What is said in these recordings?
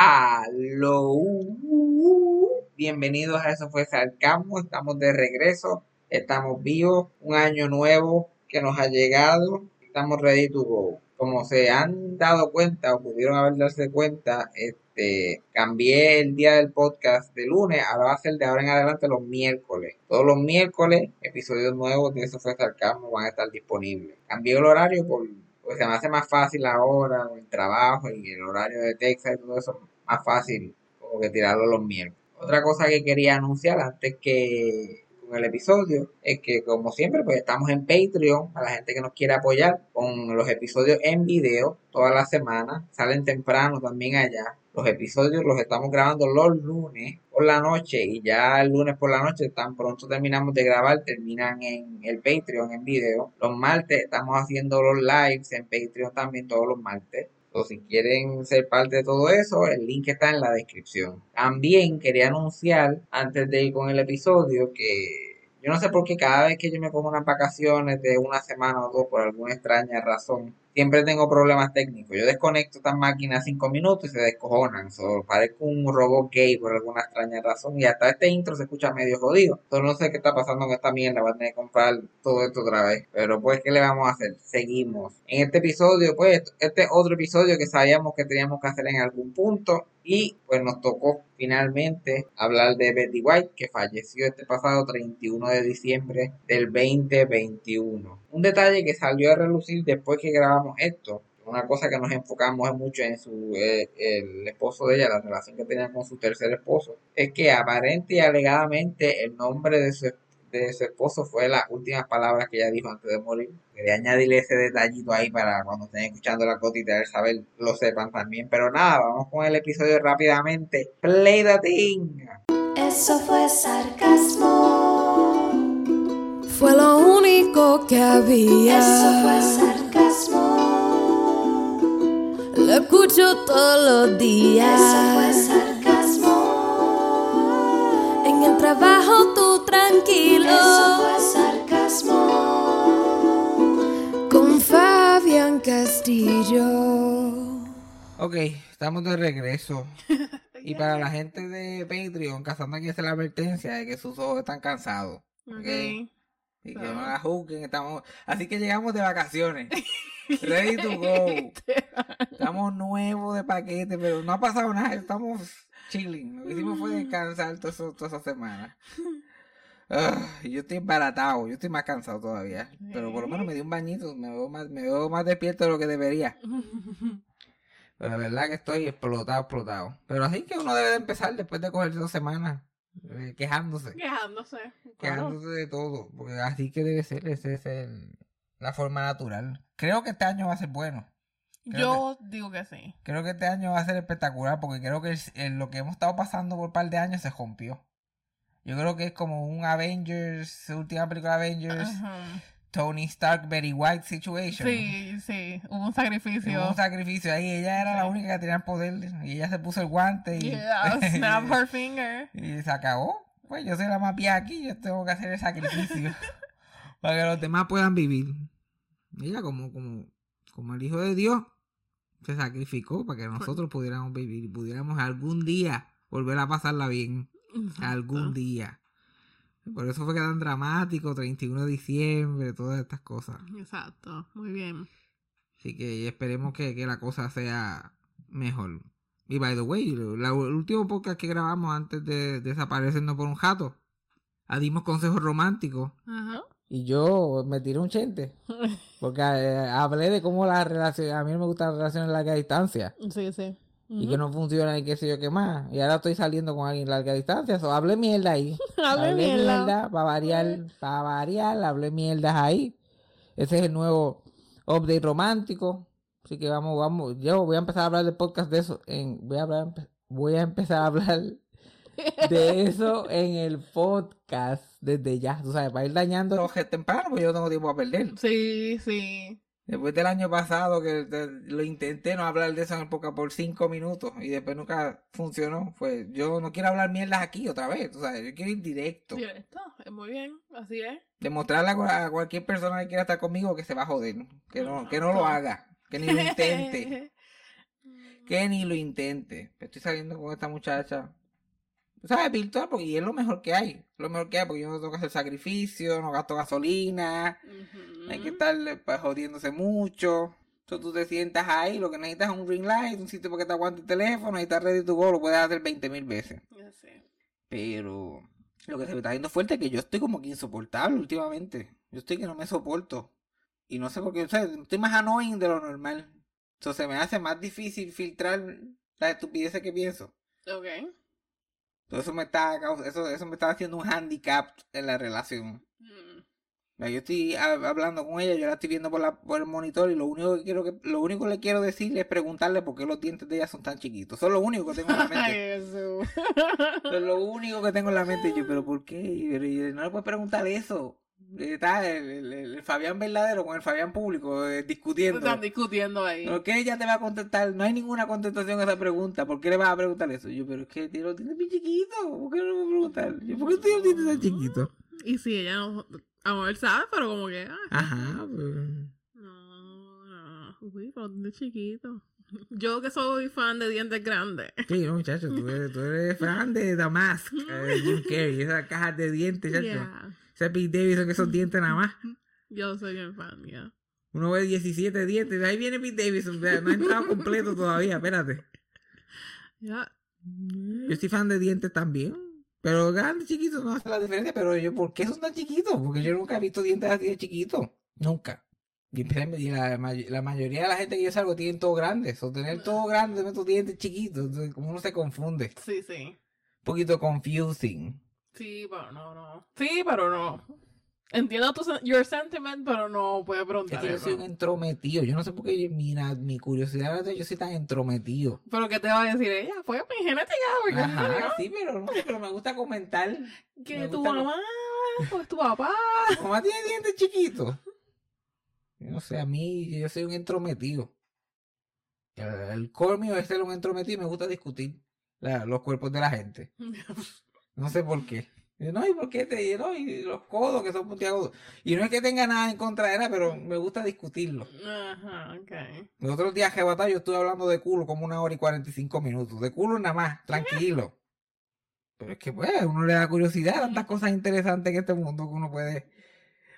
Aló. Bienvenidos a Eso fue Sarcasmo. Estamos de regreso. Estamos vivos. Un año nuevo que nos ha llegado. Estamos ready to go. Como se han dado cuenta o pudieron haber darse cuenta, este, cambié el día del podcast de lunes. Ahora va a ser de ahora en adelante los miércoles. Todos los miércoles, episodios nuevos de Eso fue Sarcasmo van a estar disponibles. Cambié el horario por pues se me hace más fácil ahora el trabajo y el horario de Texas y todo eso, más fácil como que tirarlo los miércoles. Otra cosa que quería anunciar antes que con el episodio es que como siempre pues estamos en Patreon a la gente que nos quiere apoyar con los episodios en video toda la semana, salen temprano también allá. Los episodios los estamos grabando los lunes por la noche y ya el lunes por la noche tan pronto terminamos de grabar terminan en el Patreon en video. Los martes estamos haciendo los lives en Patreon también todos los martes. O si quieren ser parte de todo eso, el link está en la descripción. También quería anunciar antes de ir con el episodio que yo no sé por qué cada vez que yo me pongo unas vacaciones de una semana o dos por alguna extraña razón, siempre tengo problemas técnicos. Yo desconecto estas máquinas cinco minutos y se descojonan. So, parezco un robot gay por alguna extraña razón. Y hasta este intro se escucha medio jodido. Entonces no sé qué está pasando con esta mierda. Voy a tener que comprar todo esto otra vez. Pero pues, ¿qué le vamos a hacer? Seguimos. En este episodio, pues, este otro episodio que sabíamos que teníamos que hacer en algún punto. Y pues nos tocó finalmente hablar de Betty White, que falleció este pasado 31 de diciembre del 2021. Un detalle que salió a relucir después que grabamos esto, una cosa que nos enfocamos mucho en su eh, el esposo de ella, la relación que tenía con su tercer esposo, es que aparente y alegadamente el nombre de su, de su esposo fue las últimas palabras que ella dijo antes de morir. Quería añadirle ese detallito ahí para cuando estén escuchando la cotita de saber lo sepan también. Pero nada, vamos con el episodio rápidamente. Play the thing. Eso fue sarcasmo. Fue lo único que había. Eso fue sarcasmo. Lo escucho todos los días. Eso fue sarcasmo. En el trabajo tranquilo. Eso fue sarcasmo. Con Fabián Castillo. Ok, estamos de regreso. Y para la gente de Patreon, cazando aquí hace la advertencia de que sus ojos están cansados. ¿ok? Y que no la juzguen, estamos... Así que llegamos de vacaciones. Ready to go. Estamos nuevos de paquete, pero no ha pasado nada. Estamos chilling. Lo que hicimos fue descansar toda, eso- toda esa semana. Ah, yo estoy embaratado, yo estoy más cansado todavía. Pero por lo menos me di un bañito, me veo más, me veo más despierto de lo que debería. Pero la verdad que estoy explotado, explotado. Pero así que uno debe de empezar después de coger dos semanas eh, quejándose. Quejándose. claro. Quejándose de todo. Porque así que debe ser, esa es el- la forma natural. Creo que este año va a ser bueno. Creo Yo digo que sí. Creo que este año va a ser espectacular porque creo que el- el- lo que hemos estado pasando por un par de años se rompió. Yo creo que es como un Avengers, última película de Avengers, Ajá. Tony Stark, Betty White situation. Sí, sí. Hubo un sacrificio. Hubo un sacrificio ahí. Ella era la única que tenía el poder y ella se puso el guante y, Yeah, snap her finger. y se acabó. Pues yo soy la más vieja aquí, yo tengo que hacer el sacrificio para que los demás puedan vivir. Ella como, como, como el Hijo de Dios se sacrificó para que nosotros pudiéramos vivir y pudiéramos algún día volver a pasarla bien. Algún día. Por eso fue que tan dramático, 31 de diciembre, todas estas cosas. Exacto. Muy bien. Así que esperemos que, que la cosa sea mejor. Y by the way, la- el último podcast que grabamos antes de desaparecernos por un jato, ah, dimos consejos románticos. Ajá. Y yo me tiré un chente. Porque eh, hablé de cómo las relaciones, a mí no me gustan las relaciones a larga distancia. Sí, sí. Y que no funcionan y qué sé yo qué más. Y ahora estoy saliendo con alguien a larga distancia. So, hablé mierda ahí. Hablé mierda. para variar, para variar, hablé mierdas ahí. Ese es el nuevo update romántico. Así que vamos, vamos. Yo voy a empezar a hablar de podcast de eso. En, voy a hablar, voy a empezar a hablar de eso en el podcast desde ya. Tú sabes, para ir dañando temprano, porque yo no tengo tiempo a perder. Sí, sí. Después del año pasado que lo intenté no hablar de eso en el podcast por cinco minutos y después nunca funcionó, pues yo no quiero hablar mierdas aquí otra vez, tú sabes, yo quiero ir directo. Directo. Es muy bien. Así es. Demostrarle a cualquier persona que quiera estar conmigo que se va a joder, que no, que no lo haga, que ni lo intente, que ni lo intente. Estoy saliendo con esta muchacha. ¿Sabes? Virtual, porque es lo mejor que hay. Lo mejor que hay, porque yo no tengo que hacer sacrificio, no gasto gasolina, no hay que estar pues, jodiéndose mucho. Entonces tú te sientas ahí, lo que necesitas es un ring light, un sitio para que te aguante el teléfono y estás ready to go, lo puedes hacer 20 mil veces. Ya sé. Pero lo que se me está viendo fuerte es que yo estoy como que insoportable últimamente. Yo estoy que no me soporto. Y no sé por qué, o sea, estoy más annoying de lo normal. Entonces se me hace más difícil filtrar las estupideces que pienso. Ok. Todo eso me está eso, eso me está haciendo un handicap en la relación. Mm. Yo estoy hab- hablando con ella, yo la estoy viendo por, la, por el monitor y lo único que quiero que, lo único que le quiero decirle es preguntarle por qué los dientes de ella son tan chiquitos. Eso es lo único que tengo en la mente. Eso es lo único que tengo en la mente. Yo, pero ¿por qué? Y yo, y no le puedes preguntar eso. Está el, el- el Fabián verdadero con el Fabián público eh, discutiendo. Están discutiendo ahí. ¿Por qué ella te va a contestar? No hay ninguna contestación a esa pregunta. ¿Por qué le vas a preguntar eso? Yo, pero es que tiene los dientes bien chiquitos. ¿Por qué no le voy a preguntar? Yo, ¿por qué tiene los dientes tan chiquitos? Y sí, ella no. A ver, sabe, pero como que. ah, Ajá, pues. No, no. Uy, pero de chiquito. Yo que soy fan de dientes grandes. Sí, no, muchacho, tú eres, tú eres fan de Damask, eh, Jim Carrey, esas cajas de dientes, chacho. Yeah. Ese Pete Davidson, esos dientes nada más. Yo soy bien fan, ya. Uno ve 17 dientes, ahí viene Pete Davidson, no ha entrado completo todavía, espérate. Ya. Yo soy fan de dientes también. Pero grandes, chiquitos, no hace la diferencia. Pero yo, ¿por qué son tan chiquitos? Porque yo nunca he visto dientes así de chiquitos. Nunca. Y la, may- la mayoría de la gente que yo salgo tienen todo grandes. O tener todo grande, tener tus dientes chiquitos. Entonces, como uno se confunde. Sí, sí. Un poquito confusing. Sí, pero no, no. Sí, pero no. Entiendo tu your sentiment, pero no puedo Es preguntar que yo soy un entrometido. Yo no sé por qué yo- mi, curiosidad es yo soy tan entrometido. Pero ¿qué te va a decir ella? Fue mi genética, porque Ajá, sí, pero no sé, pero me gusta comentar. que me tu mamá, pues tu papá. Mi mamá tiene dientes chiquitos. Yo no sé, a mí yo soy un entrometido. El, el core mío es ser un entrometido y me gusta discutir la- los cuerpos de la gente. No sé por qué. Y no, ¿y por qué te no, y los codos que son puntiagudos? Y no es que tenga nada en contra de nada, pero me gusta discutirlo. Ajá, ok. Los otros días que yo estuve hablando de culo como una hora y 45 minutos. De culo nada más, tranquilo. Pero es que, pues, uno le da curiosidad, tantas cosas interesantes en este mundo que uno puede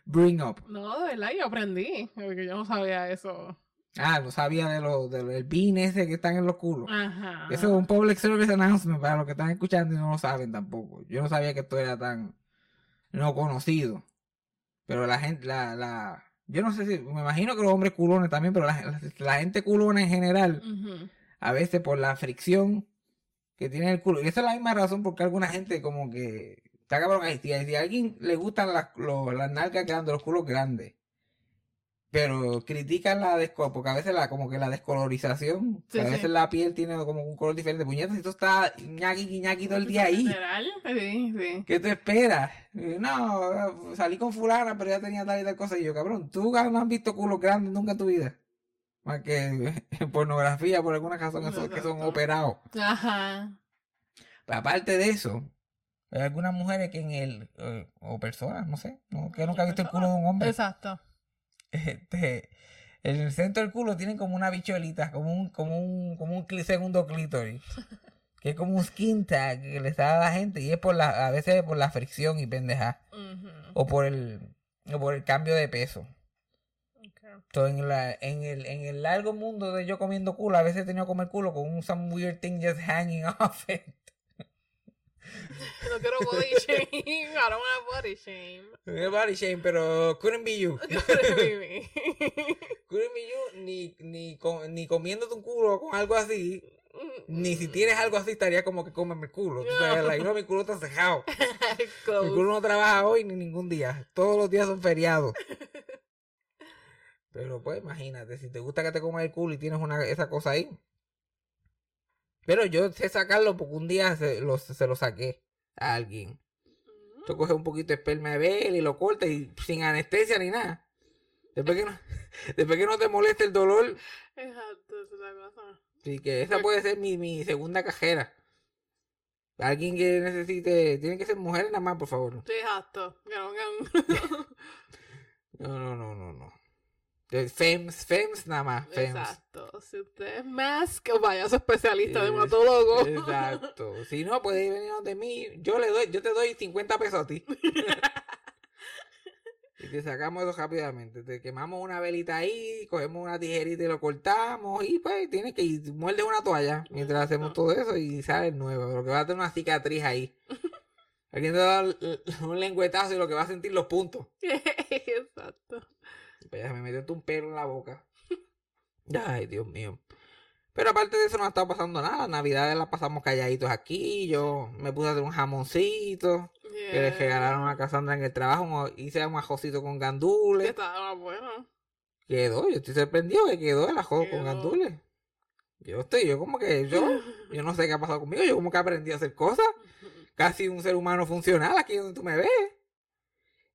bring up. No, de verdad, yo aprendí, porque yo no sabía eso. Ah, no sabía de lo, de del pin ese que están en los culos. Ajá. Eso es un public service announcement para los que están escuchando y no lo saben tampoco. Yo no sabía que esto era tan no conocido. Pero la gente, la, la, yo no sé si, me imagino que los hombres culones también, pero la, la- la gente culona en general, a veces por la fricción que tiene el culo. Y esa es la misma razón porque alguna gente como que, está cabrón, si a alguien le gustan las, los- las nalgas grandes, los culos grandes, pero critican la desco porque a veces la, como que la descolorización, Sí, a sí. veces la piel tiene como un color diferente. Puñetas, esto está ñaqui ñaqui todo el día ahí. Sí, sí. ¿Qué te esperas? No, salí con fulana, pero ya tenía tal y tal cosa. Y yo, cabrón, tú no has visto culos grandes nunca en tu vida. Más que en pornografía, por alguna razón, esos que son operados. Ajá. Pero aparte de eso, hay algunas mujeres que en el, eh, o personas, no sé, no, que nunca han visto el culo de un hombre. Exacto. Este, en el centro del culo tienen como una bichuelita, como un, como un, como un segundo clítoris. Que es como un skin tag que les da a la gente y es por la, a veces por la fricción y pendeja. O por el, o por el cambio de peso. Entonces, en, la, en, el, en el largo mundo de yo comiendo culo, a veces he tenido que comer culo con un some weird thing just hanging off it. No quiero body shame. I don't want body shame. No body shame, pero couldn't be you. Baby. Couldn't be you ni, ni, con- ni comiéndote un culo con algo así. Ni si tienes algo así estaría como que cómeme el culo. Tú sabes, like, no, mi culo está cejado. Mi culo no trabaja hoy ni ningún día. Todos los días son feriados. Pero pues imagínate, si te gusta que te comas el culo y tienes una, esa cosa ahí. Pero yo sé sacarlo porque un día se lo, se lo saqué a alguien. Tú coges un poquito de esperma de él y lo cortas y sin anestesia ni nada. Después que no, después que no te moleste el dolor, Exacto, esa es la cosa. sí que esa puede ser mi, mi segunda cajera. Alguien que necesite, tiene que ser mujeres nada más, por favor. Sí, exacto. No, No, no, no, no, FEMS, FEMS nada más, FEMS. Exacto. Si usted es más, que vaya a su especialista Eh, dermatólogo. Exacto. Si no, puede venir de mí. Yo le doy, yo te doy 50 pesos a ti. y te sacamos eso rápidamente. Te quemamos una velita ahí, cogemos una tijerita y lo cortamos. Y pues tienes que ir, muerde una toalla mientras hacemos todo eso y sale nuevo. Lo que va a tener una cicatriz ahí. Alguien te da un lengüetazo y lo que va a sentir los puntos. Exacto. Pues me metió un pelo en la boca. Ay, Dios mío. Pero aparte de eso no ha estado pasando nada. Navidades las pasamos calladitos aquí. Yo me puse a hacer un jamoncito. Que le regalaron a Cassandra en el trabajo. Hice un ajocito con gandules. Estaba bueno. Quedó, yo estoy sorprendido que quedó el ajo con gandules. Yo estoy, yo como que yo, yo no sé qué ha pasado conmigo. Yo como que aprendí a hacer cosas. Casi un ser humano funcional aquí donde tú me ves.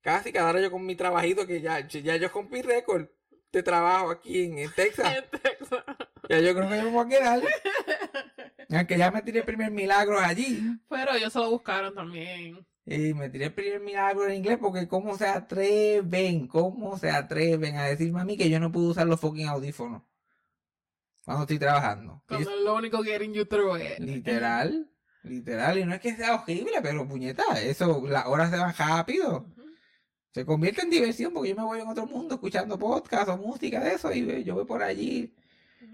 Casi cada hora yo con mi trabajito que ya, ya yo rompí récord de trabajo aquí en, en Texas. En Texas. Ya yo creo que yo me voy a quedar. Aunque ya me tiré el primer milagro allí. Pero ellos se lo buscaron también. Y me tiré el primer milagro en inglés porque cómo se atreven, cómo se atreven a decirme a mí que yo no puedo usar los fucking audífonos. Cuando estoy trabajando. Cuando lo único que you through it. literal, literal. Y no es que sea horrible, pero puñeta, eso, las horas se van rápido. Se convierte en diversión porque yo me voy en otro mundo escuchando podcast o música de eso y yo voy por allí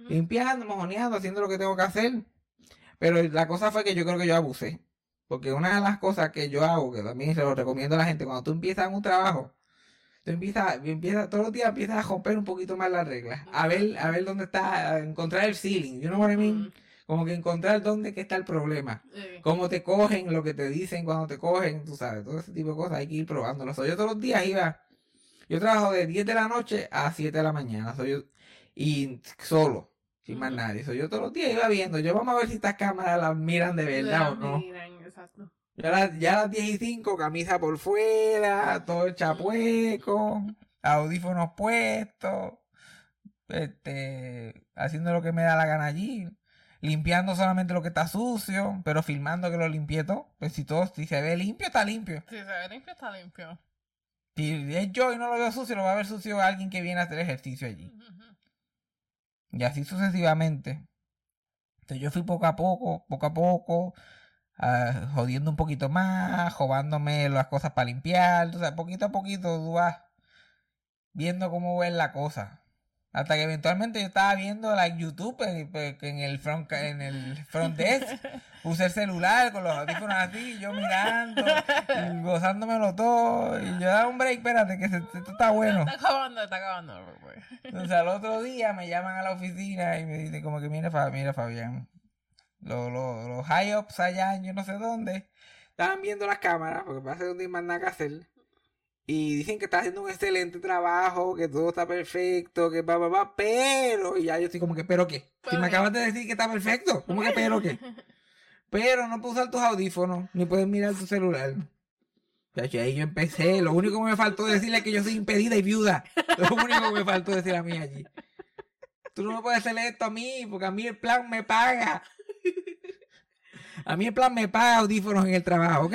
limpiando, mojoneando, haciendo lo que tengo que hacer. Pero la cosa fue que yo creo que yo abusé. Porque una de las cosas que yo hago, que también se lo recomiendo a la gente, cuando tú empiezas en un trabajo, tú empiezas, empiezas todos los días empiezas a romper un poquito más las reglas. A ver, a ver dónde está, a encontrar el ceiling. You know what I mean? Como que encontrar dónde que está el problema. Cómo te cogen, lo que te dicen cuando te cogen, tú sabes, todo ese tipo de cosas hay que ir probándolo. So, yo todos los días iba, yo trabajo de 10 de la noche a 7 de la mañana, so, yo, y solo, sin más nadie. So, yo todos los días iba viendo, yo vamos a ver si estas cámaras las miran de verdad o no. miran, exacto. Ya a las, ya las 10 y 5, camisa por fuera, todo el chapueco, audífonos puestos, este, haciendo lo que me da la gana allí, limpiando solamente lo que está sucio, pero filmando que lo limpié todo. Pues si todo, si se ve limpio, está limpio. Si se ve limpio, está limpio. Si es yo y no lo veo sucio, lo va a ver sucio alguien que viene a hacer ejercicio allí. Y así sucesivamente. Entonces yo fui poco a poco, poco a poco, ah, jodiendo un poquito más, robándome las cosas para limpiar. O sea, poquito a poquito tú vas viendo cómo es la cosa. Hasta que eventualmente yo estaba viendo like, YouTube en, en el front en el front desk. Puse el celular con los audífonos así, yo mirando, y gozándomelo todo. Y yo daba un break, espérate, que se- esto está bueno. Está acabando, está acabando. pues. Entonces al otro día me llaman a la oficina y me dicen como que mira, mira Fabián, los, los, los high ups allá yo no sé dónde, estaban viendo las cámaras porque pasa que no tienen más nada que hacer. Y dicen que está haciendo un excelente trabajo, que todo está perfecto, que va, va, va, pero, y ya yo estoy como que, ¿pero qué? Si ¿Pero me acabas de decir que está perfecto, ¿cómo que pero qué? Pero no puedes usar tus audífonos, ni puedes mirar tu celular. Ya, ya, ahí yo empecé. Lo único que me faltó decirle es que yo soy impedida y viuda. Lo único que me faltó decir a mí allí. Tú no me puedes hacer esto a mí, porque a mí el plan me paga. A mí el plan me paga audífonos en el trabajo, ¿ok?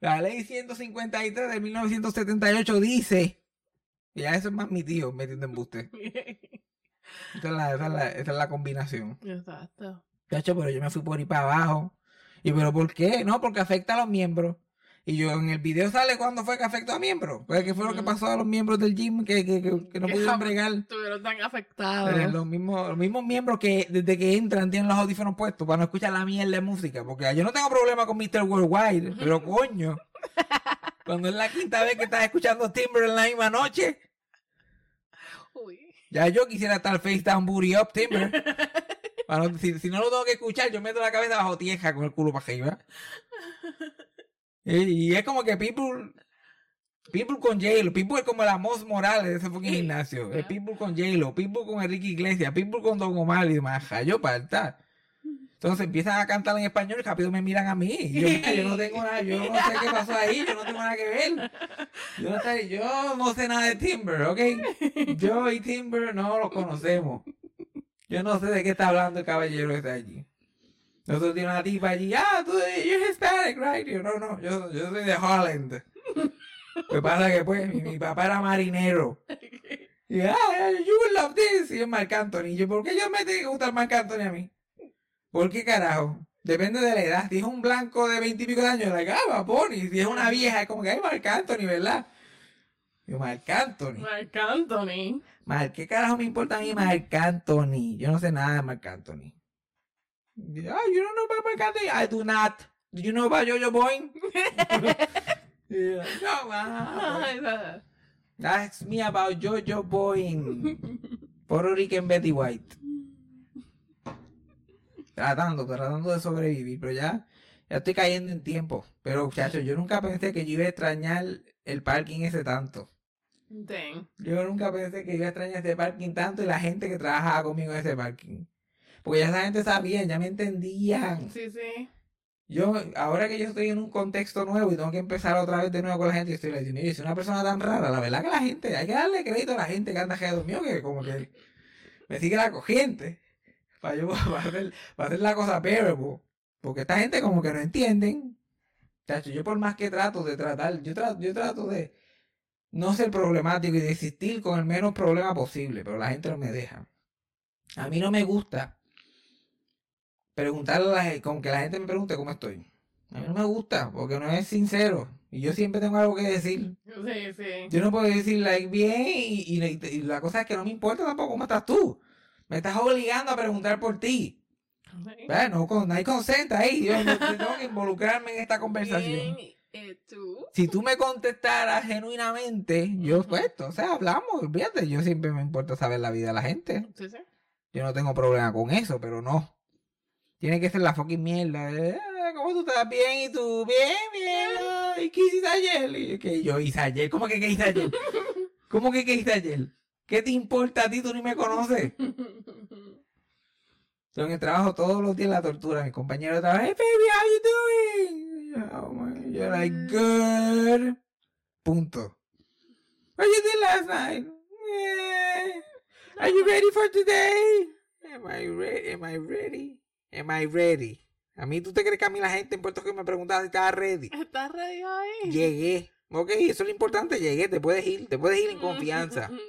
La ley 153 de 1978 dice. Y ya eso es más mi tío metiendo embuste. Esa es la, esa es la, esa es la combinación. Exacto. Pero yo me fui por ahí para abajo. Y pero ¿por qué? No, porque afecta a los miembros. Y yo en el video sale cuándo fue que afectó a miembros. Pues qué fue lo que pasó a los miembros del gym que, que, que, que no pudieron bregar. Estuvieron tan afectados. Eh, los, mismos, los mismos miembros que desde que entran tienen los audífonos puestos para no escuchar la mierda de música. Porque yo no tengo problema con Mr. Worldwide, pero coño. Cuando es la quinta vez que estás escuchando Timber en la misma noche, Uy. ya yo quisiera estar face down booty up Timber. Para no- si, si no lo tengo que escuchar, yo meto la cabeza bajo tierra con el culo para arriba. Y, es como que people. People con J-Lo, People es como la Moss Morales de ese fucking gimnasio. Es People con J-Lo, People con Enrique Iglesias, People con Don Omar y demás. Yo parta. Entonces empiezan a cantar en español y rápido me miran a mí. Y yo, yo no tengo nada, yo no sé qué pasó ahí, yo no tengo nada que ver. Yo no sé, yo no sé nada de Timber, ¿ok? Yo y Timber no lo conocemos. Yo no sé de qué está hablando el caballero que está allí. Nosotros tiene una tipa allí, ah, tú, you're Hispanic, right? Yo, no, no, yo, yo soy de Holland. Lo que pasa que, pues, mi, mi papá era marinero. Y, ah, you will love this. Y es Marc Anthony. Y yo, ¿por qué yo me tiene que gustar Marc Anthony a mí? ¿Por qué carajo? Depende de la edad. Si es un blanco de veintipico de años, like, ah, va Bunny. Si es una vieja, es como que hay Marc Anthony, ¿verdad? Yo, Marc Anthony. Marc Anthony. Marc, ¿qué carajo me importa a mí Marc Anthony? Yo no sé nada de Marc Anthony. Ah, you don't know about Marc Anthony? I do not. Do you know about Jojo Boyne? Y yo, no, ah, Ay, da- Ask me about Jojo Boyne. Puerto Rican Betty White. Tratando, tratando de sobrevivir, pero ya, ya estoy cayendo en tiempo. Pero, muchachos, yo nunca pensé que yo iba a extrañar el parking ese tanto. Dang. Yo nunca pensé que iba a extrañar ese parking tanto y la gente que trabajaba conmigo en ese parking. Porque ya esa gente sabía, ya me entendían. Sí, sí. Yo, ahora que yo estoy en un contexto nuevo y tengo que empezar otra vez de nuevo con la gente, yo estoy diciendo, yo soy una persona tan rara, la verdad que la gente, hay que darle crédito a la gente que anda alrededor mío, que como que me sigue la corriente, para yo para hacer, para hacer la cosa bearable, porque esta gente como que no entienden, yo por más que trato de tratar, yo trato, yo trato de no ser problemático y de existir con el menos problema posible, pero la gente no me deja. A mí no me gusta preguntarle a la gente, con que la gente me pregunte cómo estoy. A mí no me gusta, porque no es sincero. Y yo siempre tengo algo que decir. Sí, sí. Yo no puedo decir like bien y, y- y la cosa es que no me importa tampoco cómo estás tú. Me estás obligando a preguntar por ti. Sí. Bueno, con, no hay consent ahí. Yo no- yo tengo que involucrarme en esta conversación. Bien, eh, tú. Si tú me contestaras genuinamente, yo pues, o sea, hablamos, olvídate. Yo siempre me importa saber la vida de la gente. Sí, sí. Yo no tengo problema con eso, pero no. Tiene que ser la fucking mierda. de, "Ah, ¿Cómo tú estás? Bien, ¿y tú? Bien, bien. ¿Y qué hiciste ayer? Y yo, ¿qué yo hice ayer? ¿Cómo que qué hice ayer? ¿Cómo que qué hice ayer? ¿Qué te importa a ti? Tú ni me conoces. Yo en el trabajo todos los días la tortura. Mi compañero de trabajo, hey baby, how you doing? "Oh, my-" Yo like, good. Punto. What you did last night? "Eh. Are you ready for today? Am I ready? Am I ready? Am I ready? A mí, ¿tú te crees que a mí la gente en Puerto Rico me preguntaba si estaba ready? ¿Estás ready ahí? Llegué. Ok, eso es lo importante, llegué, te puedes ir, te puedes ir en confianza.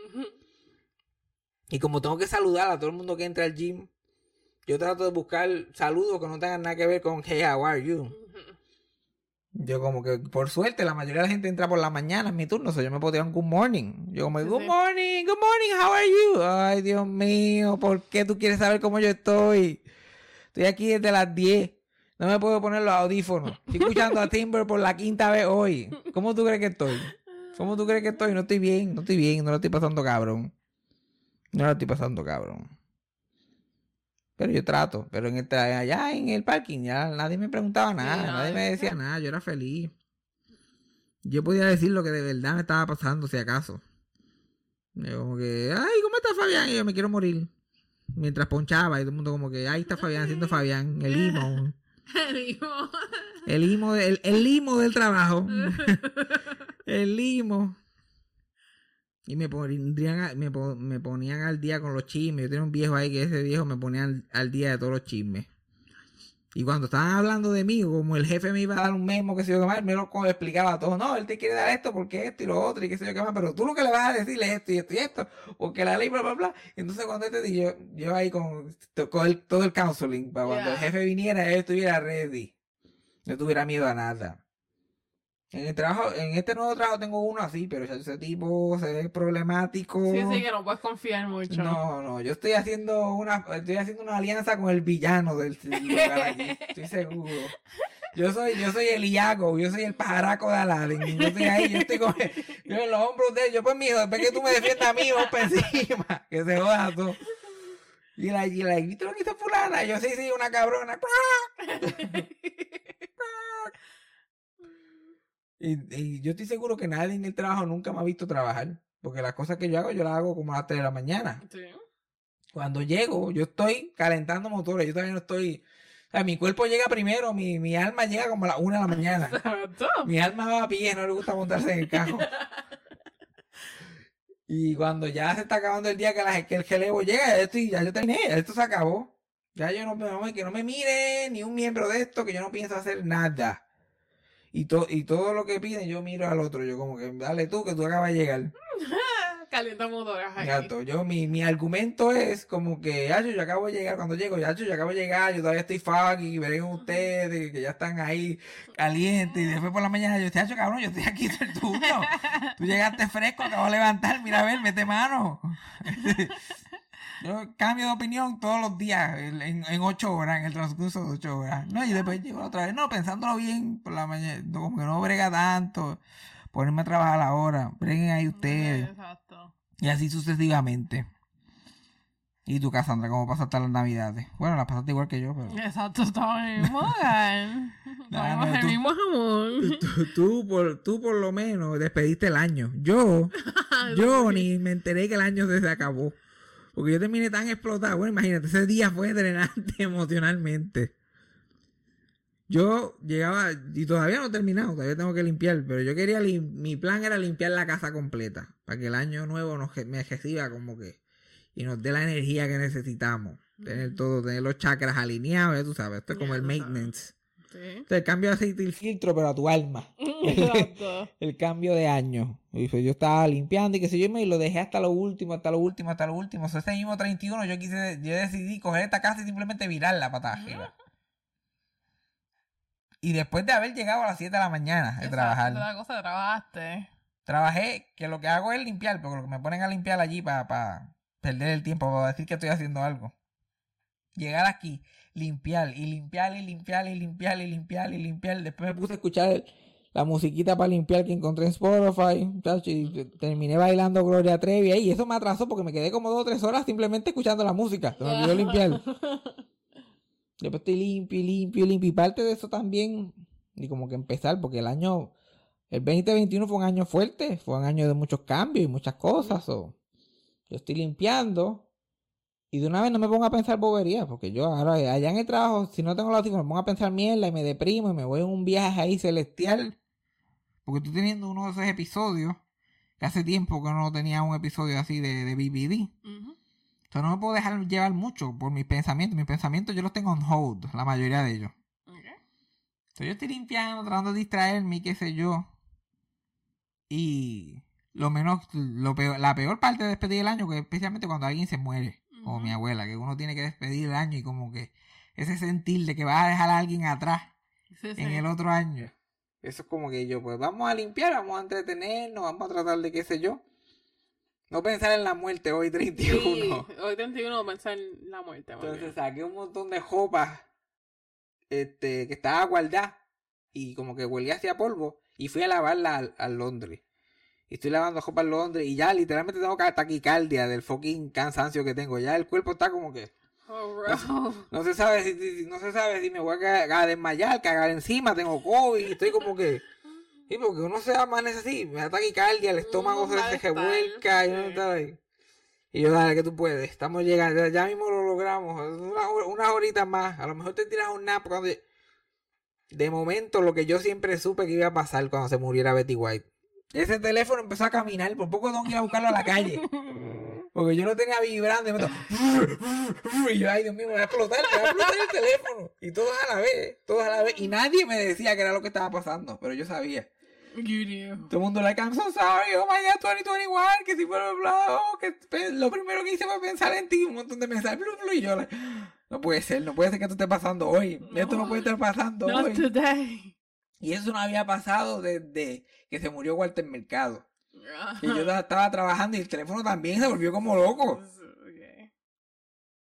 Y como tengo que saludar a todo el mundo que entra al gym, yo trato de buscar saludos que no tengan nada que ver con Hey, how are you? Yo como que, por suerte, la mayoría de la gente entra por la mañana en mi turno, so yo me puedo tirar un good morning. Yo como, good morning, good morning, how are you? Ay, Dios mío, ¿por qué tú quieres saber cómo yo estoy? Estoy aquí desde las 10. No me puedo poner los audífonos. Estoy escuchando a Timber por la quinta vez hoy. ¿Cómo tú crees que estoy? ¿Cómo tú crees que estoy? No estoy bien, no estoy bien, no lo estoy pasando cabrón. No lo estoy pasando cabrón. Pero yo trato. Pero en este, allá en el parking ya nadie me preguntaba nada, nadie me decía nada, yo era feliz. Yo podía decir lo que de verdad me estaba pasando, si acaso. Yo como que, ay, ¿cómo está Fabián? Y yo me quiero morir. Mientras ponchaba y todo el mundo como que, ahí está Fabián haciendo Fabián, el limo. El limo, el, el limo del trabajo. el limo. Y me ponían, a- me, me ponían al día con los chismes. Yo tenía un viejo ahí que ese viejo me ponía al, al día de todos los chismes. Y cuando estaban hablando de mí, como el jefe me iba a dar un memo, que se yo qué más, me lo explicaba todo. No, él te quiere dar esto porque esto y lo otro y qué sé yo qué más. Pero tú lo que le vas a decirle es esto y esto y esto. Porque la ley, bla, bla, bla. Entonces cuando él te di, yo, yo ahí con, con el- todo el counseling, para cuando el jefe viniera, él estuviera ready. No tuviera miedo a nada. En el trabajo, en este nuevo trabajo tengo uno así, pero ese tipo se ve problemático. sí, sí, que no puedes confiar mucho. No, no, yo estoy haciendo una, estoy haciendo una alianza con el villano del lugar aquí, estoy seguro. Yo soy, yo soy el Iago, yo soy el pajaraco de Aladdin, yo estoy ahí, yo estoy con, yo en los hombros de él, yo pues mijo, después que tú me defiendas a mí, vos para encima, que se joda todo. Y la, y la, ¿viste lo que hizo fulana? Yo sí, sí, una cabrona. Y, y yo estoy seguro que nadie en el trabajo nunca me ha visto trabajar. Porque las cosas que yo hago, yo las hago como a las 3 de la mañana. Sí. Cuando llego, yo estoy calentando motores. Yo todavía no estoy. O sea, mi cuerpo llega primero, mi, mi alma llega como a las 1 de la mañana. Exacto. Mi alma va a pie, no le gusta montarse en el carro. Y cuando ya se está acabando el día que, la, que el relevo llega, ya, estoy, ya yo terminé, ya esto se acabó. Ya yo no, no, que no me mire ni un miembro de esto, que yo no pienso hacer nada. Y, to, y todo lo que piden, yo miro al otro. Yo como que, dale tú, que tú acabas de llegar. Calienta motores ahí. Exacto. Yo, mi, mi argumento es como que, ya, yo acabo de llegar, cuando llego, ya, yo acabo de llegar, yo todavía estoy foggy, veré con ustedes, que ya están ahí calientes, y después por la mañana yo, chacho, cabrón, yo estoy aquí todo el turno. Tú llegaste fresco, acabo de levantar, mira a ver, mete mano. Yo cambio de opinión todos los días, en, en- ocho horas, en el transcurso de ocho horas. No, y después llego otra vez, no, pensándolo bien, por la mañana, como que no brega tanto, ponerme a trabajar ahora, breguen ahí ustedes. Exacto. Y así sucesivamente. ¿Y tú, Cassandra, cómo pasaste las navidades? Bueno, las pasaste igual que yo, pero... Exacto, estamos en el mismo hogar. Estamos en el mismo jamón. Tú, tú por, tú por lo menos despediste el año. Yo, yo ni me enteré que el año se acabó. Porque yo terminé tan explotado. Bueno, imagínate, ese día fue drenante emocionalmente. Yo llegaba, y todavía no he terminado, todavía tengo que limpiar, pero yo quería, lim- mi plan era limpiar la casa completa, para que el año nuevo nos, me reciba como que, y nos dé la energía que necesitamos. Tener todo, tener los chakras alineados, ya tú sabes, esto es como el maintenance. Sí. El cambio de aceite y el filtro, pero a tu alma. Exacto. El cambio de año. Y yo estaba limpiando y qué sé yo, y lo dejé hasta lo último, hasta lo último, hasta lo último. O sea, ese mismo 31 yo quise, yo decidí coger esta casa y simplemente virarla para arriba. Y después de haber llegado a las 7 de la mañana de Exacto, trabajar, La cosa trabajaste. trabajé, que lo que hago es limpiar, porque lo que me ponen a limpiar allí para perder el tiempo, para decir que estoy haciendo algo. Llegar aquí, limpiar, y limpiar, y limpiar, y limpiar, y limpiar, y limpiar. Después me puse a escuchar la musiquita para limpiar que encontré en Spotify, y terminé bailando Gloria Trevi ahí, y eso me atrasó porque me quedé como dos o tres horas simplemente escuchando la música. Se me olvidó limpiar. Después estoy limpio, y limpio, y limpio. Y parte de eso también, y como que empezar, porque el año, el 2021 fue un año fuerte, fue un año de muchos cambios y muchas cosas. o yo estoy limpiando, y de una vez no me pongo a pensar boberías, porque yo ahora allá en el trabajo, si no tengo los audífonos, me pongo a pensar mierda y me deprimo y me voy en un viaje ahí celestial. Porque estoy teniendo uno de esos episodios, que hace tiempo que no tenía un episodio así de, de BBD. O sea, no me puedo dejar llevar mucho por mis pensamientos. Mis pensamientos yo los tengo on hold, la mayoría de ellos. Entonces yo estoy limpiando, tratando de distraerme, y qué sé yo. Y lo menos, lo peor, la peor parte de despedir el año, que especialmente cuando alguien se muere, Ujú. mi abuela, que uno tiene que despedir el año y como que ese sentir de que vas a dejar a alguien atrás Sí, sí. en el otro año. Eso es como que yo, pues vamos a limpiar, vamos a entretenernos, vamos a tratar de qué sé yo. No pensar en la muerte hoy 31. Sí, hoy 31 pensar en la muerte. Entonces bien. saqué un montón de jopas este, que estaba guardada y como que huelía hacia polvo y fui a lavarla al, al Londres. Y estoy lavando jopa al Londres y ya literalmente tengo ca- taquicardia del fucking cansancio que tengo. Ya el cuerpo está como que Oh, no se sabe si, no se sabe si me voy a, a desmayar, cagar encima, tengo COVID, y estoy como que sí, porque uno se amanece así, me da taquicardia, el estómago se, revuelca y uno está ahí. Y yo, dale, que tú puedes. Estamos llegando, ya mismo lo logramos. Una, unas horitas más. A lo mejor te tiras un nap cuando... De momento, lo que yo siempre supe que iba a pasar cuando se muriera Betty White. Ese teléfono empezó a caminar. Por poco tengo que ir a buscarlo a la calle. Porque yo lo tenía vibrando y me Y yo, ay, Dios mío, me va a explotar, me va a explotar el teléfono. Y todos a la vez, todos a la vez. Y nadie me decía que era lo que estaba pasando. Pero yo sabía. Todo el mundo like, I'm so sorry, oh my god, 2021, que si fuera bla, oh, que lo primero que hice fue pensar en ti, un montón de mensajes, blu, blu, y yo, like, no puede ser, no puede ser que esto esté pasando hoy, esto no puede estar pasando hoy. today. Y eso no había pasado desde que se murió Walter Mercado. Y yo estaba trabajando y el teléfono también se volvió como loco. Okay.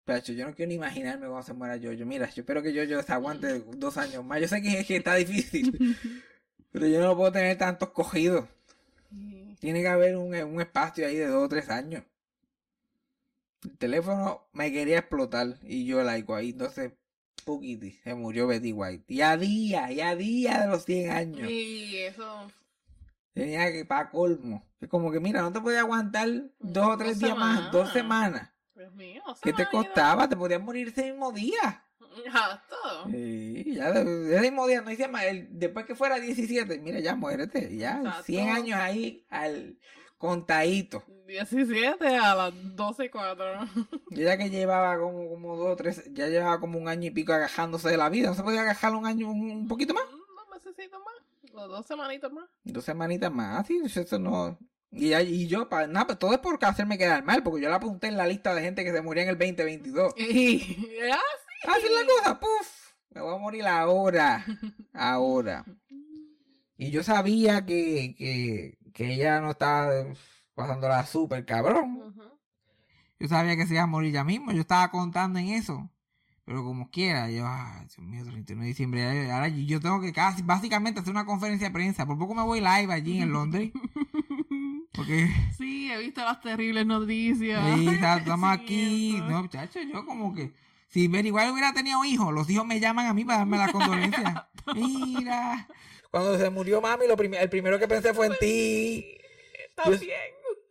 Pero yo no quiero ni imaginarme cuando se muera yo. Mira, yo espero que yo se aguante dos años más. Yo sé que, que está difícil, pero yo no puedo tener tantos cogidos. Tiene que haber un, un espacio ahí de dos o tres años. El teléfono me quería explotar y yo laico ahí. Entonces, Pukiti, se murió Betty White. Y a día, y a día de los 100 años. Y eso. Tenía que para colmo. Es como que, mira, no te podía aguantar dos o tres Dos días más, dos semanas. Dios mío. ¿Qué te costaba? Te podías morir ese mismo día. Exacto. Sí, ya ese mismo día, no hice más. el- después que fuera 17, mira, ya muérete. Ya, Exacto. 100 años ahí al contadito. 17 a las 12 y 4. Yo ya que llevaba como, como dos o tres, ya llevaba como un año y pico agajándose de la vida. ¿No se podía agajar un año, un, un poquito más? No necesito más. Los dos semanitos más. Dos semanitas más, sí, eso no. Y, ya- y yo, para nada, pues todo es por hacerme quedar mal, porque yo la apunté en la lista de gente que se moría en el 2022. Y, Así es la cosa, puf, me voy a morir ahora, ahora. Y yo sabía que, que, que ella no estaba pasándola súper cabrón. Yo sabía que se iba a morir ya mismo, yo estaba contando en eso. Pero como quiera, yo, ay, Dios mío, 31 de diciembre, ahora yo tengo que casi, básicamente hacer una conferencia de prensa. Por poco me voy live allí en Londres. Porque Sí, he visto las terribles noticias. Sí, estamos aquí. No, muchacho, yo como que. Si White hubiera tenido hijos, los hijos me llaman a mí para darme las condolencias. Mira. Cuando se murió mami, lo prim- el primero que pensé fue en ti. También.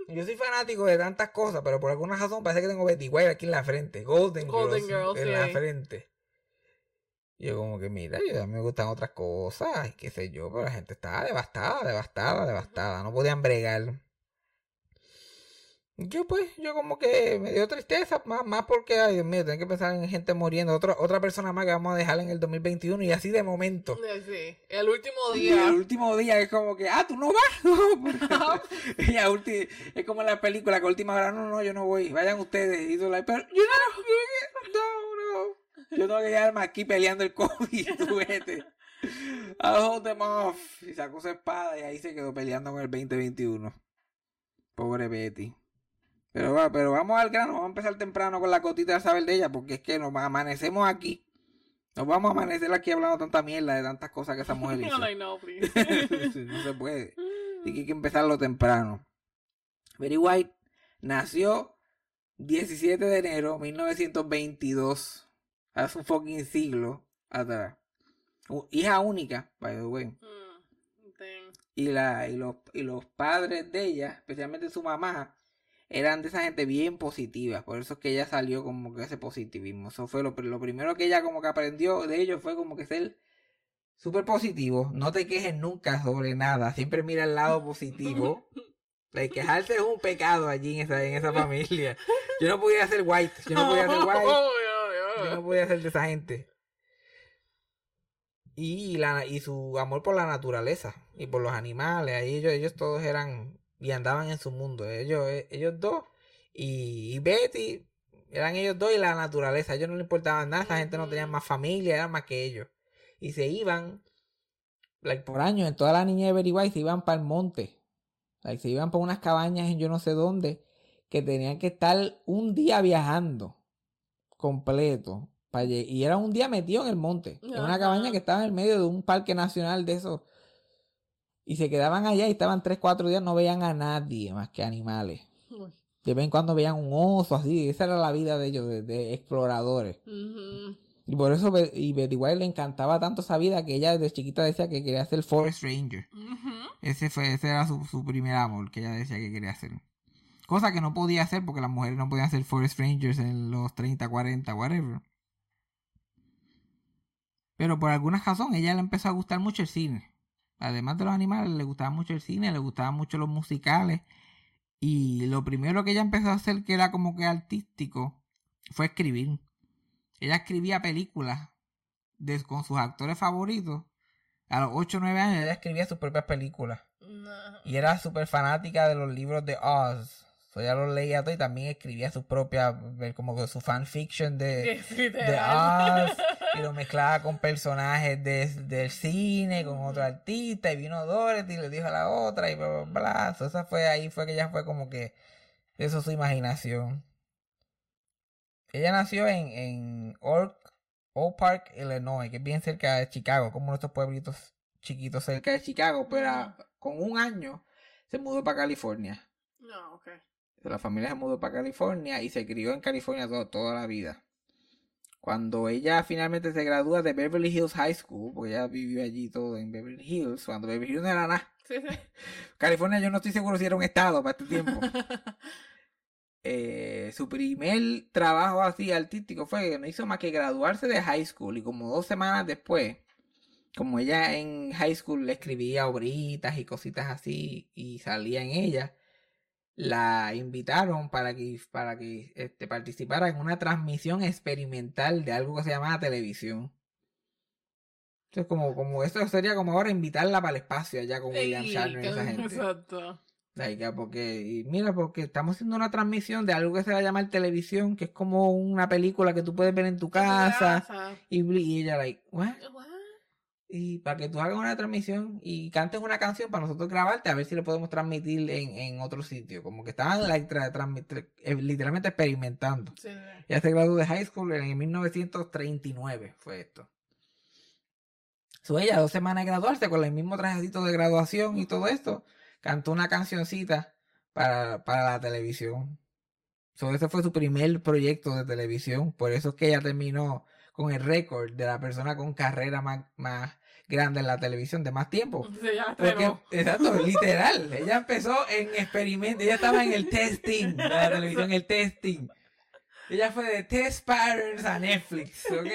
Yo soy fanático de tantas cosas, pero por alguna razón parece que tengo Betty White aquí en la frente. Golden, Golden Girls, Girls, en la sí. frente. Y Yo como que, mira, yo, a mí me gustan otras cosas, y qué sé yo, pero la gente estaba devastada, devastada, devastada. No podían bregar. Yo pues, yo como que me dio tristeza, más, más porque, ay Dios mío, tengo que pensar en gente muriendo. Otra, otra persona más que vamos a dejar en el 2021 y así de momento. Sí, el último Y día. el último día es como que, ah, tú no vas. No, y a ulti- es como en la película que a última hora, no, no, yo no voy, vayan ustedes. Y tú, like, pero yo no, yo no, no. Yo tengo que quedarme aquí peleando el COVID, tú vete. I'll hold them off. Y sacó su espada y ahí se quedó peleando con el 2021. Pobre Betty. Pero, va, pero vamos al grano, vamos a empezar temprano con la cotita de saber de ella, porque es que nos amanecemos aquí. Nos vamos a amanecer aquí hablando tanta mierda de tantas cosas que esa mujer hizo. No, se puede. Así que hay que empezarlo temprano. Betty White nació 17 de enero de 1922. Hace un fucking siglo atrás. Hija única, by the way. Mm. Y, la, y, los, y los padres de ella, especialmente su mamá, eran de esa gente bien positiva. Por eso es que ella salió como que ese positivismo. Eso fue lo, lo primero que ella como que aprendió de ellos fue como que ser súper positivo. No te quejes nunca sobre nada. Siempre mira el lado positivo. De quejarse es un pecado allí en esa, en esa familia. Yo no podía ser white. Yo no podía ser white. Yo no podía ser de esa gente. Y, la, y su amor por la naturaleza y por los animales. Ahí ellos, ellos todos eran y andaban en su mundo. Ellos, eh, ellos dos y, y Betty eran ellos dos y la naturaleza. A ellos no les importaba nada. Esa gente no tenía más familia, eran más que ellos. Y se iban, like, por años, en toda la niña de White se iban para el monte. Like, se iban para unas cabañas en yo no sé dónde. Que tenían que estar un día viajando completo. y era un día metido en el monte. En una cabaña que estaba en el medio de un parque nacional de esos. Y se quedaban allá y estaban tres, cuatro días, no veían a nadie más que animales. Uy. De vez en cuando veían un oso así. Esa era la vida de ellos, de, de exploradores. Y por eso y Betty White le encantaba tanto esa vida que ella desde chiquita decía que quería ser Forest Ranger. Ese fue, ese era su, su primer amor que ella decía que quería hacer. Cosa que no podía hacer porque las mujeres no podían ser Forest Rangers en los 30, 40, whatever. Pero por alguna razón ella le empezó a gustar mucho el cine. Además de los animales, le gustaba mucho el cine, le gustaban mucho los musicales. Y lo primero que ella empezó a hacer que era como que artístico fue escribir. Ella escribía películas de- con sus actores favoritos. A los 8 o 9 años ella escribía sus propias películas. No. Y era súper fanática de los libros de Oz. So, ella los leía todo y también escribía sus propias, como que su fanfiction de, de. Oz. Y lo mezclaba con personajes de- del cine, con otro artista. Y vino Dorothy y le dijo a la otra y bla, bla, bla. So, esa fue, ahí fue que ella fue como que, eso es su imaginación. Ella nació en, en Oak, Oak Park, Illinois, que es bien cerca de Chicago, como nuestros pueblitos chiquitos cerca de Chicago, pero con un año se mudó para California. No, ok. La familia se mudó para California y se crió en California to- toda la vida. Cuando ella finalmente se gradúa de Beverly Hills High School, porque ella vivió allí todo en Beverly Hills, cuando Beverly Hills no era nada. Sí, sí. California yo no estoy seguro si era un estado para este tiempo. Eh, su primer trabajo así artístico fue que no hizo más que graduarse de high school y como dos semanas después, como ella en high school le escribía obritas y cositas así y salía en ella, la invitaron para que, para que este, participara en una transmisión experimental de algo que se llamaba televisión. Entonces como, como esto sería como ahora invitarla para el espacio allá con William Shatner y esa gente. Exacto. Like, porque, y mira, porque estamos haciendo una transmisión de algo que se va a llamar televisión, que es como una película que tú puedes ver en tu casa. Casa. Y, y ella, like, ¿what? What? Y para que tú hagas una transmisión y cantes una canción para nosotros grabarte, a ver si lo podemos transmitir en, en otro sitio. Como que estaban like, tra- eh, literalmente experimentando. Sí. Ella se graduó de high school en 1939, fue esto. So ella, dos semanas de graduarse, con el mismo trajecito de graduación y todo esto, cantó una cancioncita para, para la televisión. So ese fue su primer proyecto de televisión, por eso es que ella terminó con el récord de la persona con carrera más, más grande en la televisión de más tiempo. Ya Porque, exacto, literal. Ella empezó en experimento. Ella estaba en el testing de la televisión, el testing. Ella fue de test patterns a Netflix, ¿ok?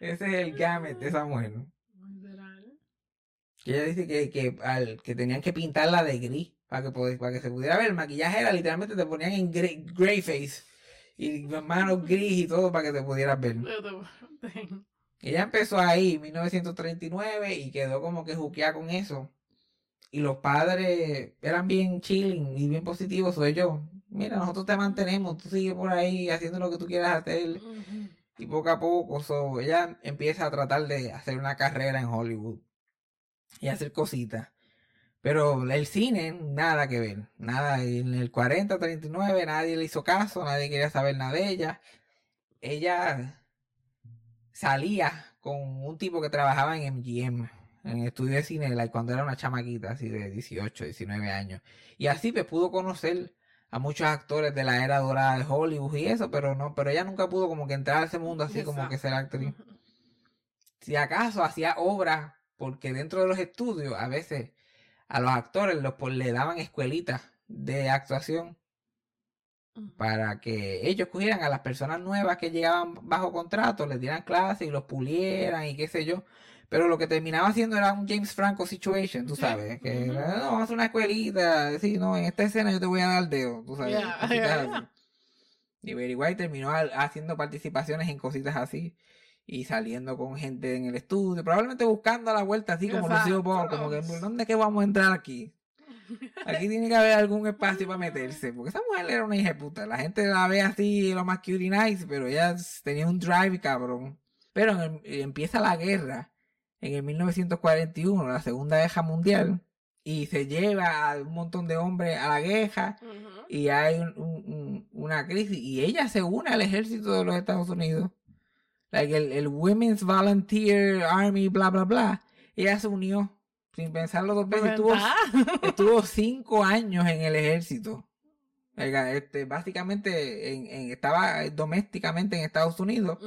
Ese es el gamut de esa mujer. Literal. Y ella dice que, que, al, que tenían que pintarla de gris para que, para que se pudiera ver. El maquillaje era literalmente te ponían en gray, gray face y manos gris y todo para que te pudieras ver. Ella empezó ahí en 1939 y quedó como que juqueada con eso. Y los padres eran bien chilling y bien positivos. So ellos, mira, nosotros te mantenemos, tú sigues por ahí haciendo lo que tú quieras hacer. Y poco a poco, so, ella empieza a tratar de hacer una carrera en Hollywood y hacer cositas. Pero el cine, nada que ver. Nada, en el 40, 39, nadie le hizo caso, nadie quería saber nada de ella. Ella salía con un tipo que trabajaba en MGM, en el estudio de cine, cuando era una chamaquita, así de 18, 19 años. Y así pues pudo conocer a muchos actores de la era dorada de Hollywood y eso, pero no, pero ella nunca pudo como que entrar a ese mundo así como que ser actriz. Si acaso hacía obras, porque dentro de los estudios a veces a los actores los pues, le daban escuelitas de actuación para que ellos cogieran a las personas nuevas que llegaban bajo contrato, les dieran clases y los pulieran y qué sé yo. Pero lo que terminaba haciendo era un James Franco situation, tú sabes, que Ujú. no, vamos a una escuelita, sí, no, en esta escena yo te voy a dar el dedo, tú sabes. Así. ya. Y White terminó haciendo participaciones en cositas así y saliendo con gente en el estudio, probablemente buscando la vuelta así como Lucio Exacto. Paul, como que ¿por dónde es que vamos a entrar aquí? Aquí tiene que haber algún espacio para meterse, porque esa mujer era una hija de puta. La gente la ve así, lo más cute y nice, pero ella tenía un drive cabrón. Pero en el- eh, empieza la guerra en el 1941, la Segunda Guerra Mundial, y se lleva a un montón de hombres a la guerra y hay un- un- un- una crisis y ella se une al ejército de los Estados Unidos. Like el, el Women's Volunteer Army, bla, bla, bla. Ella se unió sin pensarlo dos veces. Estuvo, estuvo cinco años en el ejército. Este, básicamente en- en- estaba domésticamente en Estados Unidos,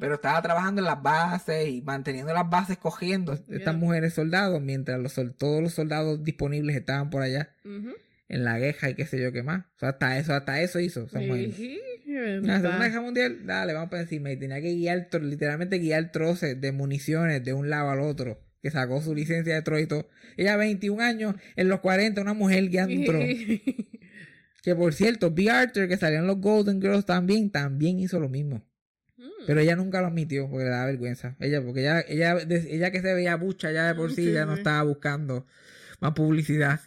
pero estaba trabajando en las bases y manteniendo las bases cogiendo estas mujeres soldados, mientras los, todos los soldados disponibles estaban por allá en la guerra y qué sé yo qué más. O sea, hasta eso, hasta eso hizo. Sí, La Segunda. Guerra Mundial, dale, vamos para encima. Y tenía que guiar, literalmente guiar troces de municiones de un lado al otro. Que sacó su licencia de todo. Ella, 21 años, en los 40, una mujer guiando un. Que por cierto, B. Arthur, que salió en los Golden Girls también, también hizo lo mismo. Mm. Pero ella nunca lo admitió porque le daba vergüenza. Ella, porque ella, ella, ella que se veía bucha ya de por sí, Sí, ya no estaba buscando más publicidad.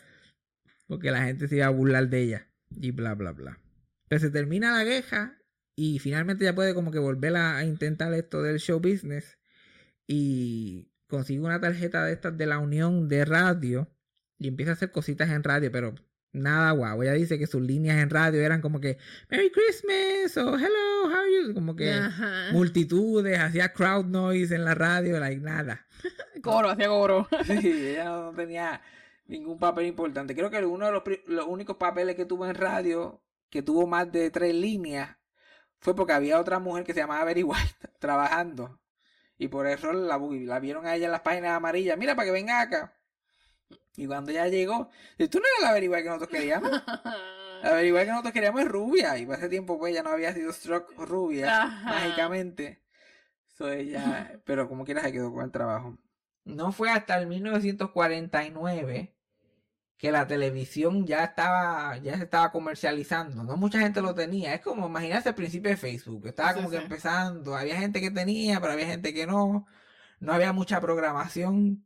Porque la gente se iba a burlar de ella. Y bla, bla, bla. Pero se termina la queja y finalmente ya puede como que volver a, a intentar esto del show business. Y consigue una tarjeta de estas de la unión de radio y empieza a hacer cositas en radio, pero nada guau. Ella dice que sus líneas en radio eran como que Merry Christmas o Hello, how are you? Como que Ajá. multitudes, hacía crowd noise en la radio, like nada. Coro, hacía coro. Sí, ella no tenía ningún papel importante. Creo que uno de los, los únicos papeles que tuvo en radio, que tuvo más de tres líneas, fue porque había otra mujer que se llamaba Very White trabajando. Y por eso la, la vieron a ella en las páginas amarillas. Mira, para que venga acá. Y cuando ella llegó, tú no eres la White que nosotros queríamos. La White que nosotros queríamos es rubia. Y para ese tiempo, pues, ella no había sido struck rubia Ajá. mágicamente. So ella, pero como quiera se quedó con el trabajo. No fue hasta el 1949 que la televisión ya estaba, ya se estaba comercializando. No mucha gente lo tenía. Es como imaginarse al principio de Facebook. Estaba Sí, como que empezando. Había gente que tenía, pero había gente que no. No había mucha programación.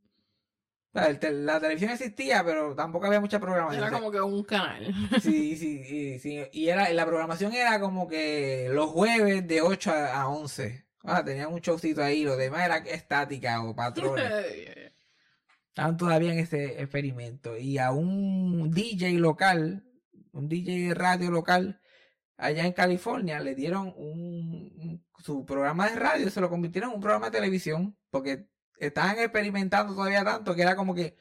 la televisión existía, pero tampoco había mucha programación. Era como que un canal. Sí, sí, sí, sí. Y era, la programación era como que los jueves de 8 a, a 11. Ah, tenían un showcito ahí, lo demás era estática o patrones. Estaban todavía en ese experimento. Y a un DJ local, un DJ de radio local, allá en California, le dieron un, su programa de radio, se lo convirtieron en un programa de televisión, porque estaban experimentando todavía tanto que era como que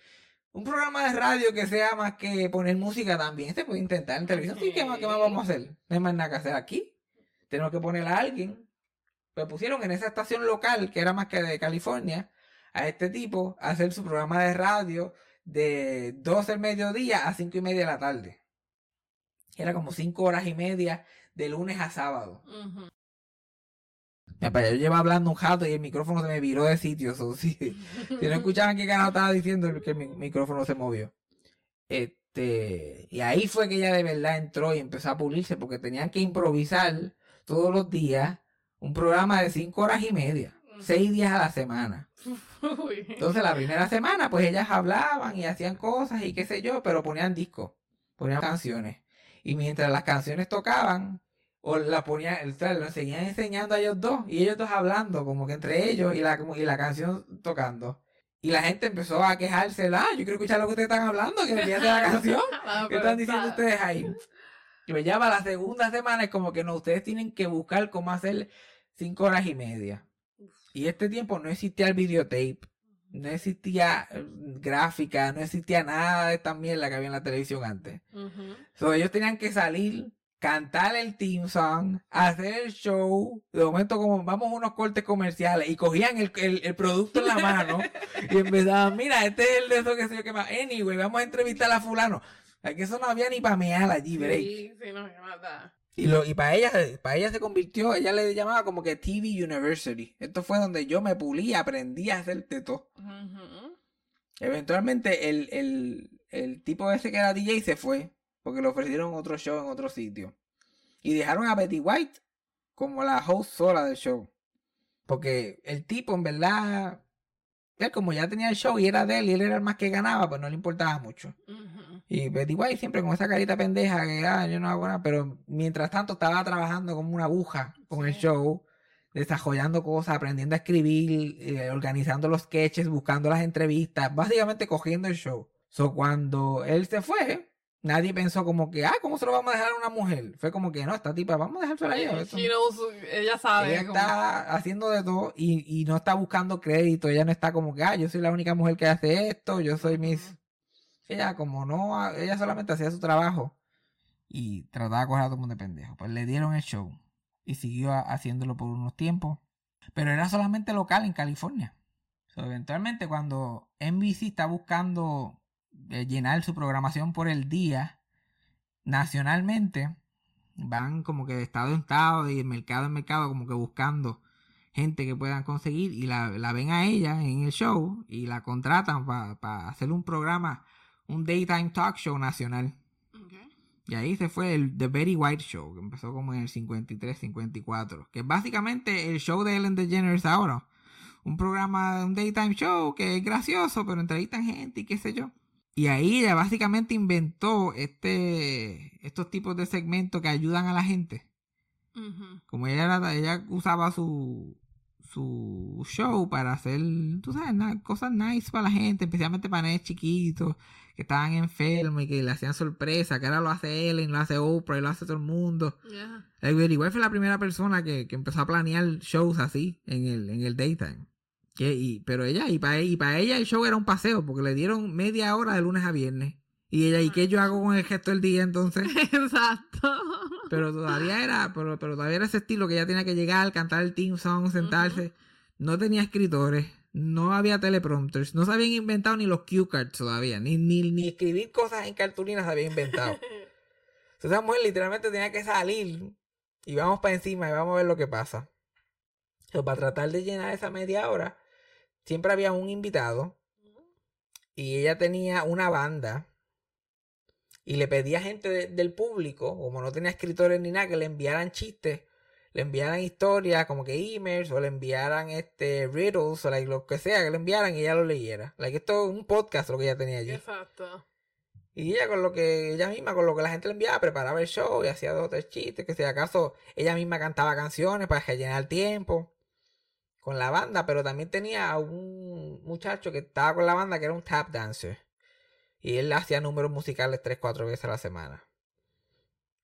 un programa de radio que sea más que poner música también se puede intentar en televisión. Sí, ¿qué más, qué más vamos a hacer? No hay más nada que hacer aquí. Tenemos que poner a alguien. Pues pusieron en esa estación local, que era más que de California, a este tipo a hacer su programa de radio de 12 del mediodía a 5 y media de la tarde. Era como 5 horas y media de lunes a sábado. Ya, para yo llevo hablando un jato y el micrófono se me viró de sitio. so, sí. Si no escuchaban qué carajo estaba diciendo, que el mi- micrófono se movió. Este, y ahí fue que ella de verdad entró y empezó a pulirse porque tenían que improvisar todos los días un programa de 5 horas y media, 6 días a la semana. Uy. Entonces la primera semana pues ellas hablaban y hacían cosas y qué sé yo, pero ponían discos, ponían canciones. Y mientras las canciones tocaban, o la ponían, o sea, lo seguían enseñando a ellos dos, y ellos dos hablando, como que entre ellos, y la, como- y la canción tocando. Y la gente empezó a quejarse, ah, yo quiero escuchar lo que ustedes están hablando, que de la canción. Ah, ¿Qué pero están diciendo ustedes ahí? Y ya para la segunda semana es como que no, ustedes tienen que buscar cómo hacer cinco horas y media. Y este tiempo no existía el videotape, no existía eh, gráfica, no existía nada de esta mierda que había en la televisión antes. So, ellos tenían que salir, cantar el team song, hacer el show, de momento como vamos a unos cortes comerciales y cogían el, el- el producto en la mano y empezaban, mira, este es el de eso que sé yo que más. Anyway, vamos a entrevistar a fulano. Aquí eso no había ni para mear allí, break. Sí, sí, no me mata. Y, lo, y para ella, para ella se convirtió, ella le llamaba como que TV University. Esto fue donde yo me pulí, aprendí a hacer teto. Ujú. Eventualmente el, el, el tipo ese que era DJ se fue, porque le ofrecieron otro show en otro sitio. Y dejaron a Betty White como la host sola del show. Porque el tipo en verdad, él como ya tenía el show y era de él y él era el más que ganaba, pues no le importaba mucho. Y Betty White siempre con esa carita pendeja que ah, yo no hago nada, pero mientras tanto estaba trabajando como una aguja con el Sí. show, desarrollando cosas, aprendiendo a escribir, eh, organizando los sketches, buscando las entrevistas, básicamente cogiendo el show. So cuando él se fue, nadie pensó como que, ah, ¿cómo se lo vamos a dejar a una mujer? Fue como que no, esta tipa, vamos a dejársela a ella. eso- She knows, ella sabe. ella como- está haciendo de todo y, y no está buscando crédito. Ella no está como que, ah, yo soy la única mujer que hace esto, yo soy mis. Ella, como no, ella solamente hacía su trabajo y trataba de coger a todo el de pendejo. Pues le dieron el show y siguió haciéndolo por unos tiempos, pero era solamente local en California. Eventualmente, cuando NBC está buscando eh, llenar su programación por el día nacionalmente, van como que de estado en estado y de mercado en mercado como que buscando gente que puedan conseguir y la, la ven a ella en el show y la contratan para hacer un programa, un daytime talk show nacional. Y ahí se fue el The Betty White Show, que empezó como en el 53, 54, que es básicamente el show de Ellen DeGeneres ahora. Un programa, un daytime show que es gracioso, pero entrevistan gente y qué sé yo. Y ahí ella básicamente inventó este, estos tipos de segmentos que ayudan a la gente. Como ella, era- ella usaba su, su show para hacer, tú sabes, cosas nice para la gente, especialmente para nenes chiquitos que estaban enfermos y que le hacían sorpresa, que ahora lo hace Ellen, lo hace Oprah y lo hace todo el mundo. Yeah. Betty White fue la primera persona que, que empezó a planear shows así en el, en el daytime. Que, y, pero ella, y para y para ella el show era un paseo, porque le dieron media hora de lunes a viernes. Y ella, ¿y qué yo hago con el gesto del día entonces? Exacto. Pero todavía era, pero, pero todavía era ese estilo que ella tenía que llegar, cantar el team song, sentarse. No tenía escritores, no había teleprompters, no se habían inventado ni los cue cards todavía, ni, ni, ni escribir cosas en cartulinas se había inventado. Entonces, esa mujer literalmente tenía que salir y vamos para encima y vamos a ver lo que pasa. Pero para tratar de llenar esa media hora, siempre había un invitado y ella tenía una banda y le pedía gente de- del público, como no tenía escritores ni nada, que le enviaran chistes. Le enviaran historias como que emails o le enviaran este riddles o like, lo que sea que le enviaran y ella lo leyera. Like, esto es un podcast lo que ella tenía allí. Exacto. Y ella con lo que, ella misma, con lo que la gente le enviaba, preparaba el show y hacía dos o tres chistes, que si acaso ella misma cantaba canciones para rellenar el tiempo con la banda, pero también tenía a un muchacho que estaba con la banda que era un tap dancer. Y él hacía números musicales tres, cuatro veces a la semana.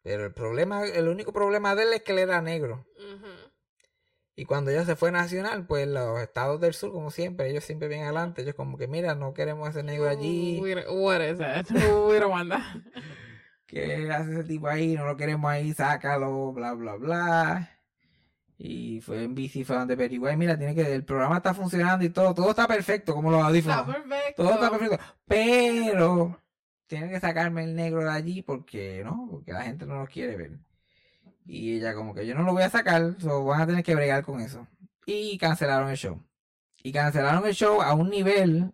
Pero el problema, el único problema de él es que él era negro. Y cuando ella se fue nacional, pues los estados del sur, como siempre, ellos siempre bien adelante. Ellos como que, mira, no queremos ese negro allí. What is that? We don't want that. ¿Qué hace ese tipo ahí? No lo queremos ahí, sácalo, bla, bla, bla. Y fue en bici, fue donde White, mira, tiene que, el programa está funcionando y todo, todo está perfecto, como los Está audífonos. perfecto. Todo está perfecto. Pero tienen que sacarme el negro de allí porque, ¿no? Porque la gente no lo quiere ver. Y ella como que yo no lo voy a sacar, so van a tener que bregar con eso. Y cancelaron el show. Y cancelaron el show a un nivel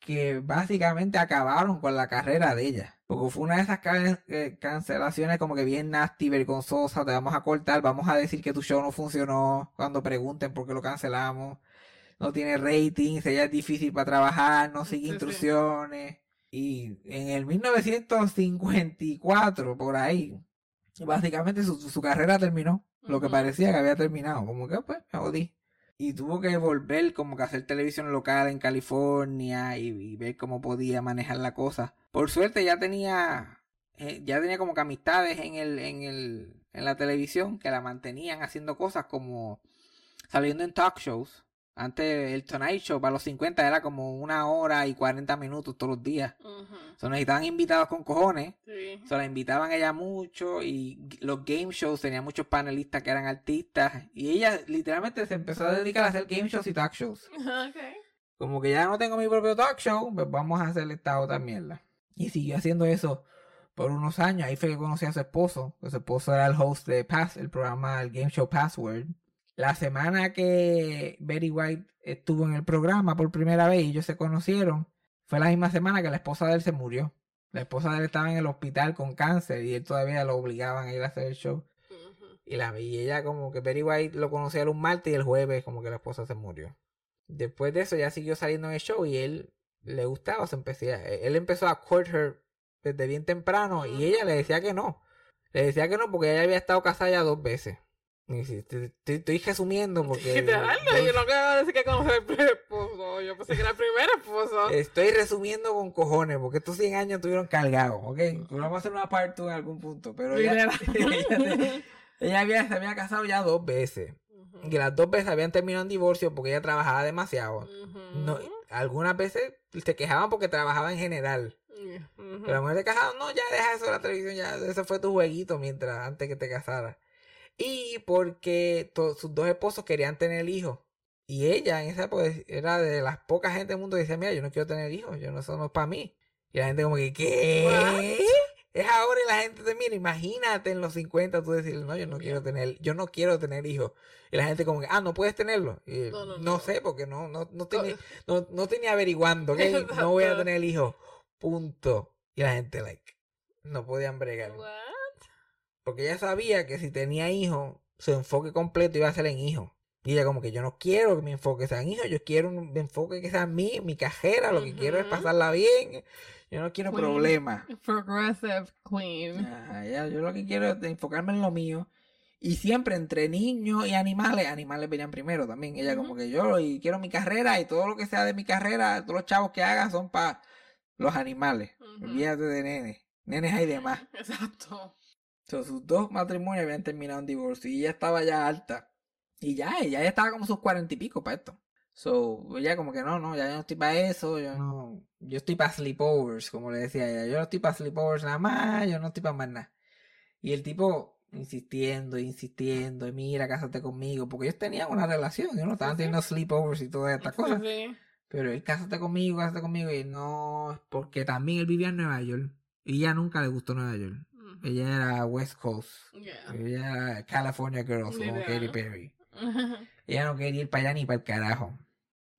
que básicamente acabaron con la carrera de ella. Porque fue una de esas eh, cancelaciones como que bien nasty, vergonzosa, te vamos a cortar, vamos a decir que tu show no funcionó cuando pregunten por qué lo cancelamos. No tiene ratings, ella es difícil para trabajar, no sigue Sí, sí. Y en el 1954, por ahí, básicamente su, su carrera terminó. Lo que parecía que había terminado. Como que pues me jodí. Y tuvo que volver como que a hacer televisión local en California y, y ver cómo podía manejar la cosa. Por suerte ya tenía eh, ya tenía como que amistades en el, en el, en la televisión que la mantenían haciendo cosas como saliendo en talk shows. Antes el Tonight Show para los 50 era como una hora y 40 minutos todos los días. Ujú. So, necesitaban invitados con cojones. Sí. Se la invitaban a ella mucho y los game shows tenían muchos panelistas que eran artistas y ella literalmente se empezó a dedicar a hacer game shows y talk shows. Okay. Como que ya no tengo mi propio talk show, pues vamos a hacer esta otra mierda. Y siguió haciendo eso por unos años. Ahí fue que conocí a su esposo. que Su esposo era el host de Pass, el programa, el game show Password. La semana que Betty White estuvo en el programa por primera vez y ellos se conocieron, fue la misma semana que la esposa de él se murió. La esposa de él estaba en el hospital con cáncer y él todavía lo obligaban a ir a hacer el show. Y, la, y ella como que Betty White lo conocía el un martes y el jueves como que la esposa se murió. Después de eso ya siguió saliendo en el show y él le gustaba, se empecé a- él empezó a court her desde bien temprano y ella le decía que no. Le decía que no porque ella había estado casada ya dos veces. Te- te- estoy resumiendo porque... Literal, yo no quiero decir que conocer el primer esposo. Yo pensé que era el primer esposo. Estoy resumiendo con cojones porque estos 100 años estuvieron cargados, ¿ok? Vamos a hacer una part 2 en algún punto, pero ella, ella, ella había, se había casado ya dos veces. Ujú. Y las dos veces habían terminado en divorcio porque ella trabajaba demasiado. No, algunas veces se quejaban porque trabajaba en general. Pero la mujer se casaba, no, ya deja eso de la televisión, ya ese fue tu jueguito mientras, antes que te casaras. Y porque sus dos esposos querían tener hijos. Y ella en esa época era de las pocas gente del mundo que decía, mira, yo no quiero tener hijos, yo no, eso no es para mí. Y la gente como que, ¿qué? Es ahora y la gente te mira, imagínate en los 50 tú decirle, no, yo no quiero tener, yo no quiero tener hijos. Y la gente como que, ah, no puedes tenerlo. Y No, no, no, no. sé, porque no, no, no, tenía, no, no tenía averiguando. No voy a tener hijos. Punto. Y la gente, like, no podían bregar. What? Porque ella sabía que si tenía hijos, su enfoque completo iba a ser en hijos. Y ella como que yo no quiero que mi enfoque sea en hijos, yo quiero un enfoque que sea en mí, mi cajera, lo que quiero es pasarla bien. Yo no quiero Queen. problemas. Progressive queen. Ya, yo lo que quiero es enfocarme en lo mío. Y siempre entre niños y animales, animales venían primero también. Ella como que yo y quiero mi carrera y todo lo que sea de mi carrera, todos los chavos que haga son para los animales. Ujú. Olvídate de nenes. Nenes hay demás. Exacto. So, sus dos matrimonios habían terminado en divorcio y ella estaba ya alta. Y ya, ella ya estaba como sus cuarenta y pico para esto. So, ella como que no, no, ya yo no estoy para eso, yo no, yo estoy para sleepovers, como le decía ella, yo no estoy para sleepovers nada más, yo no estoy para más nada. Y el tipo insistiendo, insistiendo, y mira, cásate conmigo, porque ellos tenían una relación, y no estaban Sí, sí. teniendo sleepovers y todas estas cosas. Pero él, cásate conmigo, cásate conmigo, y no, porque también él vivía en Nueva York, y ella nunca le gustó Nueva York. Ella era West Coast. Yeah. Ella era California Girls como. Katy Perry. Ella no quería ir para allá ni para el carajo.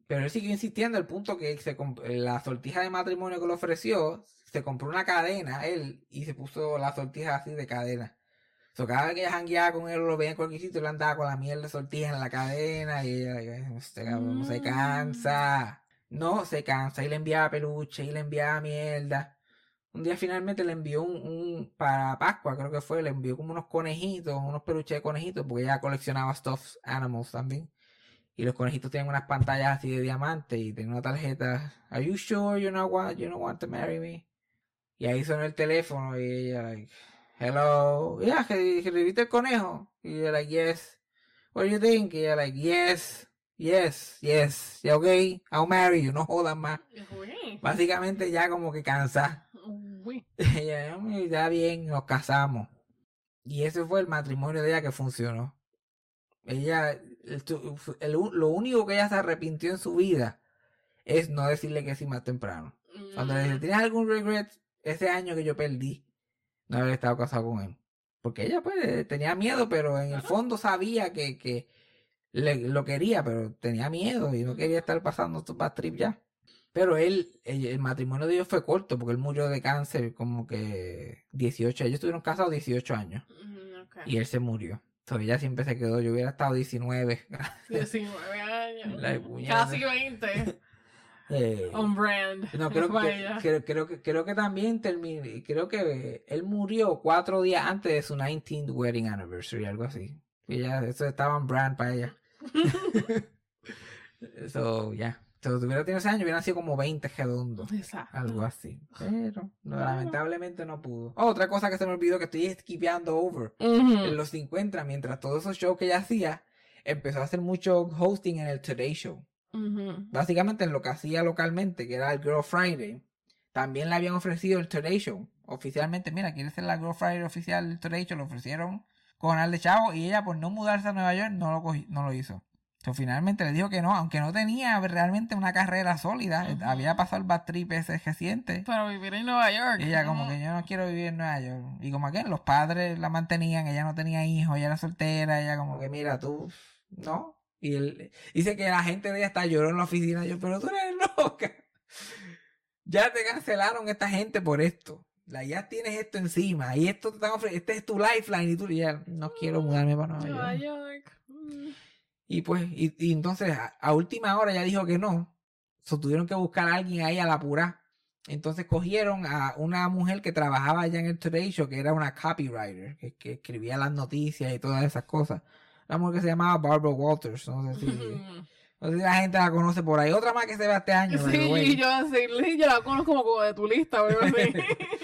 Pero él siguió insistiendo al punto que se la sortija de matrimonio que le ofreció, se compró una cadena, él, y se puso la sortija así de cadena. So, cada vez que ella jangueaba con él lo veía en cualquier sitio, él andaba con la mierda de sortija en la cadena y ella, este cabrón no se Mm. cansa. No se cansa. Y le enviaba peluche y le enviaba mierda. Un día finalmente le envió un, un- para Pascua, creo que fue, le envió como unos conejitos, unos peluches de conejitos, porque ella coleccionaba stuffed animals también. Y los conejitos tienen unas pantallas así de diamante y tenía una tarjeta. Are you sure you not want, you don't want to marry me? Y ahí sonó el teléfono y ella like, hello, yeah, reviste el conejo. Y ella like, yes. What do you think? Y ella like, yes, yes, yes, yeah, okay, I'll marry you, no jodas más. Básicamente ya como que cansa. "Mm, ya bien, nos casamos. Y ese fue el matrimonio de ella que funcionó. Ella, el- el- lo único que ella se arrepintió en su vida es no decirle que sí más temprano. Cuando le dice, ¿tienes algún regret ese año que yo perdí? No haber estado casado con él. Porque ella pues eh, tenía miedo, pero en el fondo sabía que, que le- lo quería, pero tenía miedo y no quería estar pasando estos bad trip ya. Pero él, el, el matrimonio de ellos fue corto porque él murió de cáncer como que 18, ellos estuvieron casados 18 años y él se murió. Entonces ella siempre se quedó, yo hubiera estado 19. 19 años. La. Casi 20. Eh, On brand. No, creo que, creo, creo que creo que también terminó, creo que él murió cuatro días antes de su 19th wedding anniversary, algo así. Y ya, eso estaba en brand para ella. Eso, ya. So, si hubiera tenido ese año, hubieran sido como 20 redondos. Exacto. Algo así. Pero, no, lamentablemente no pudo. Oh, otra cosa que se me olvidó que estoy skipeando over. Ujú. En los 50, mientras todos esos shows que ella hacía, empezó a hacer mucho hosting en el Today Show básicamente en lo que hacía localmente, que era el Girl Friday, también le habían ofrecido el Today Show. Oficialmente, mira, quiere ser la Girl Friday oficial del Today Show, lo ofrecieron con al de Chavo y ella por no mudarse a Nueva York no lo, cogi- no lo hizo. So, finalmente le dijo que no, aunque no tenía realmente una carrera sólida, había pasado el bad trip ese reciente. Pero vivir en Nueva York. Y ella como que yo no quiero vivir en Nueva York. Y como que los padres la mantenían, ella no tenía hijos, ella era soltera, ella como que mira tú, ¿no? Y él dice que la gente de ella hasta lloró en la oficina. Yo, pero tú eres loca. Ya te cancelaron esta gente por esto. La, ya tienes esto encima. Y esto te están ofre- este es tu lifeline. Y tú ya no quiero mudarme para Nueva Nueva York. York. Y pues, y, y entonces a, a última hora ya dijo que no. So, tuvieron que buscar a alguien ahí a la pura. Entonces cogieron a una mujer que trabajaba allá en el Today Show, que era una copywriter, que, que escribía las noticias y todas esas cosas. Una mujer que se llamaba Barbara Walters. No sé si, no sé si la gente la conoce por ahí. Otra más que se ve este año. Sí, yo así, yo la conozco como, como de tu lista o algo así.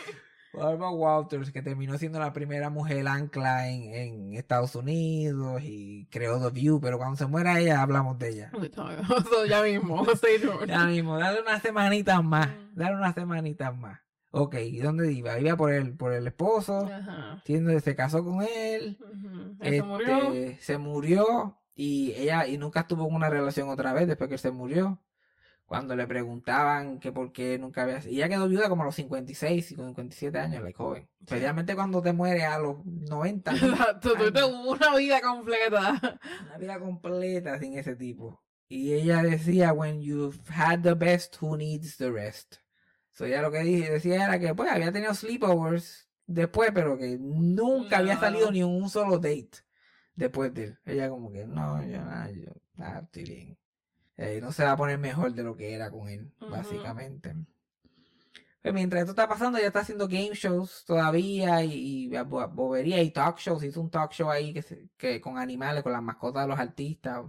Barbara Walters, que terminó siendo la primera mujer ancla en, en Estados Unidos y creó The View, pero cuando se muera ella hablamos de ella. Ya mismo. Ya mismo, dale unas semanitas más. Mm. Dale unas semanitas más. Ok, ¿y dónde iba? Iba por el, por el esposo. Ajá. Se casó con él. Este, Eso murió. se murió. Y ella, y nunca tuvo una relación otra vez después que él se murió. Cuando le preguntaban que por qué nunca había... Y ella quedó viuda como a los 56 y con 57 años, la joven. Especialmente cuando te mueres a los 90. ¿no? Exacto, tú tuviste una vida completa. Una vida completa sin ese tipo. Y ella decía, when you've had the best, who needs the rest? So ella lo que dije, decía era que pues había tenido sleepovers después, pero que nunca había salido ni un solo date después de él. Ella como que, no, yo, nada, yo nada, estoy bien. Eh, no se va a poner mejor de lo que era con él, Ujú. básicamente. Pues mientras esto está pasando, ella está haciendo game shows todavía y, y bo- bobería y talk shows. Hizo un talk show ahí que, se- que con animales, con las mascotas de los artistas.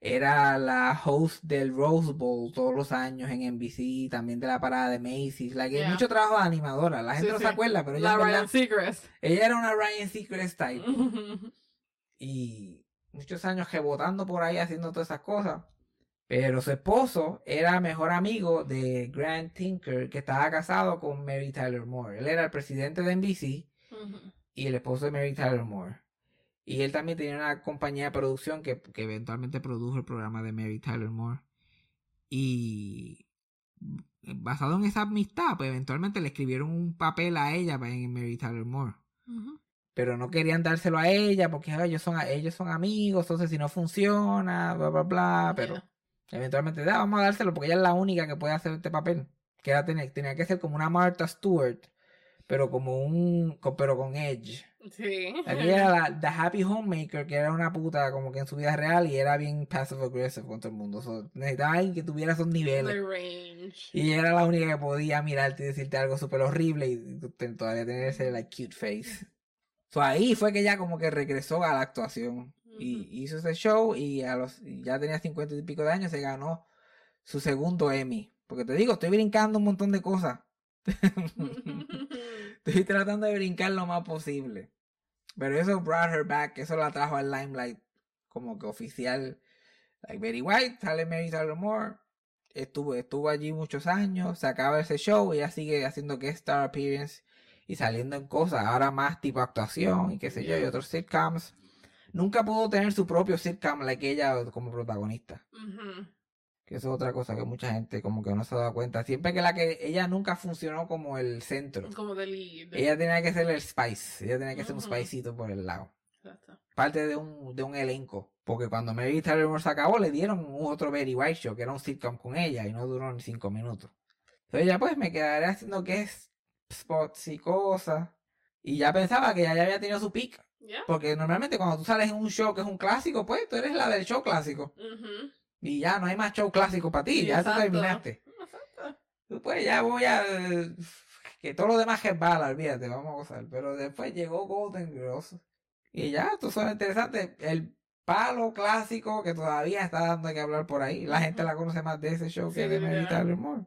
Era la host del Rose Bowl todos los años en NBC, también de la parada de Macy's. Like, Yeah. Mucho trabajo de animadora. La gente Sí, no sí. se acuerda, pero ella, La verdad- Ryan Seacrest. ella era una Ryan Seacrest type. Y muchos años rebotando por ahí haciendo todas esas cosas. Pero su esposo era mejor amigo de Grant Tinker, que estaba casado con Mary Tyler Moore. Él era el presidente de NBC y el esposo de Mary Tyler Moore. Y él también tenía una compañía de producción que, que eventualmente produjo el programa de Mary Tyler Moore. Y basado en esa amistad, pues eventualmente le escribieron un papel a ella para- en Mary Tyler Moore pero no querían dárselo a ella porque ellos son ellos son amigos, entonces si no funciona, bla bla bla, pero Yeah. Eventualmente "Ah, vamos a dárselo porque ella es la única que puede hacer este papel, que era tener, tenía que ser como una Martha Stewart, pero como un co- pero con Edge, Sí. Aquí era la The Happy Homemaker, que era una puta como que en su vida real y era bien passive aggressive con todo el mundo. So, necesitaba alguien que tuviera esos niveles. The range. Y era la única que podía mirarte y decirte algo súper horrible y todavía tener ese like, cute face. So, ahí fue que ella como que regresó a la actuación. Y hizo ese show y a los ya tenía cincuenta y pico de años se ganó su segundo Emmy. Porque te digo, estoy brincando un montón de cosas. Estoy tratando de brincar lo más posible. Pero eso brought her back, eso la trajo al limelight como que oficial. Like Betty White, sale Mary Tyler Moore. Estuvo, estuvo allí muchos años, se acaba ese show, ella sigue haciendo guest star appearance y saliendo en cosas, ahora más tipo actuación y qué sé yo, y otros sitcoms. Nunca pudo tener su propio sitcom like ella como protagonista. Que eso es otra cosa que mucha gente como que no se ha dado cuenta. Siempre que la que ella nunca funcionó como el centro. Como de lead. Ella tenía que ser el spice. Ella tenía que ser un Ujú. spicito por el lado. Exacto. Parte de un, de un elenco. Porque cuando Mary Tyler Moore se acabó, le dieron un otro Betty White Show, que era un sitcom con ella, y no duró ni cinco minutos. Entonces ya pues me quedaré haciendo que es spots y cosas. Y ya pensaba que ya, ya había tenido su pick. Porque normalmente cuando tú sales en un show que es un clásico, pues tú eres la del show clásico. Ujú. Y ya no hay más show clásico para ti, Sí, ya tú terminaste. Exacto. Pues ya voy a. Que todo lo demás es bala, olvídate, vamos a gozar. Pero después llegó Golden Girls. Y ya, esto suena interesante. El palo clásico que todavía está dando que hablar por ahí. La gente la conoce más de ese show Sí, que de. Tyler Moore.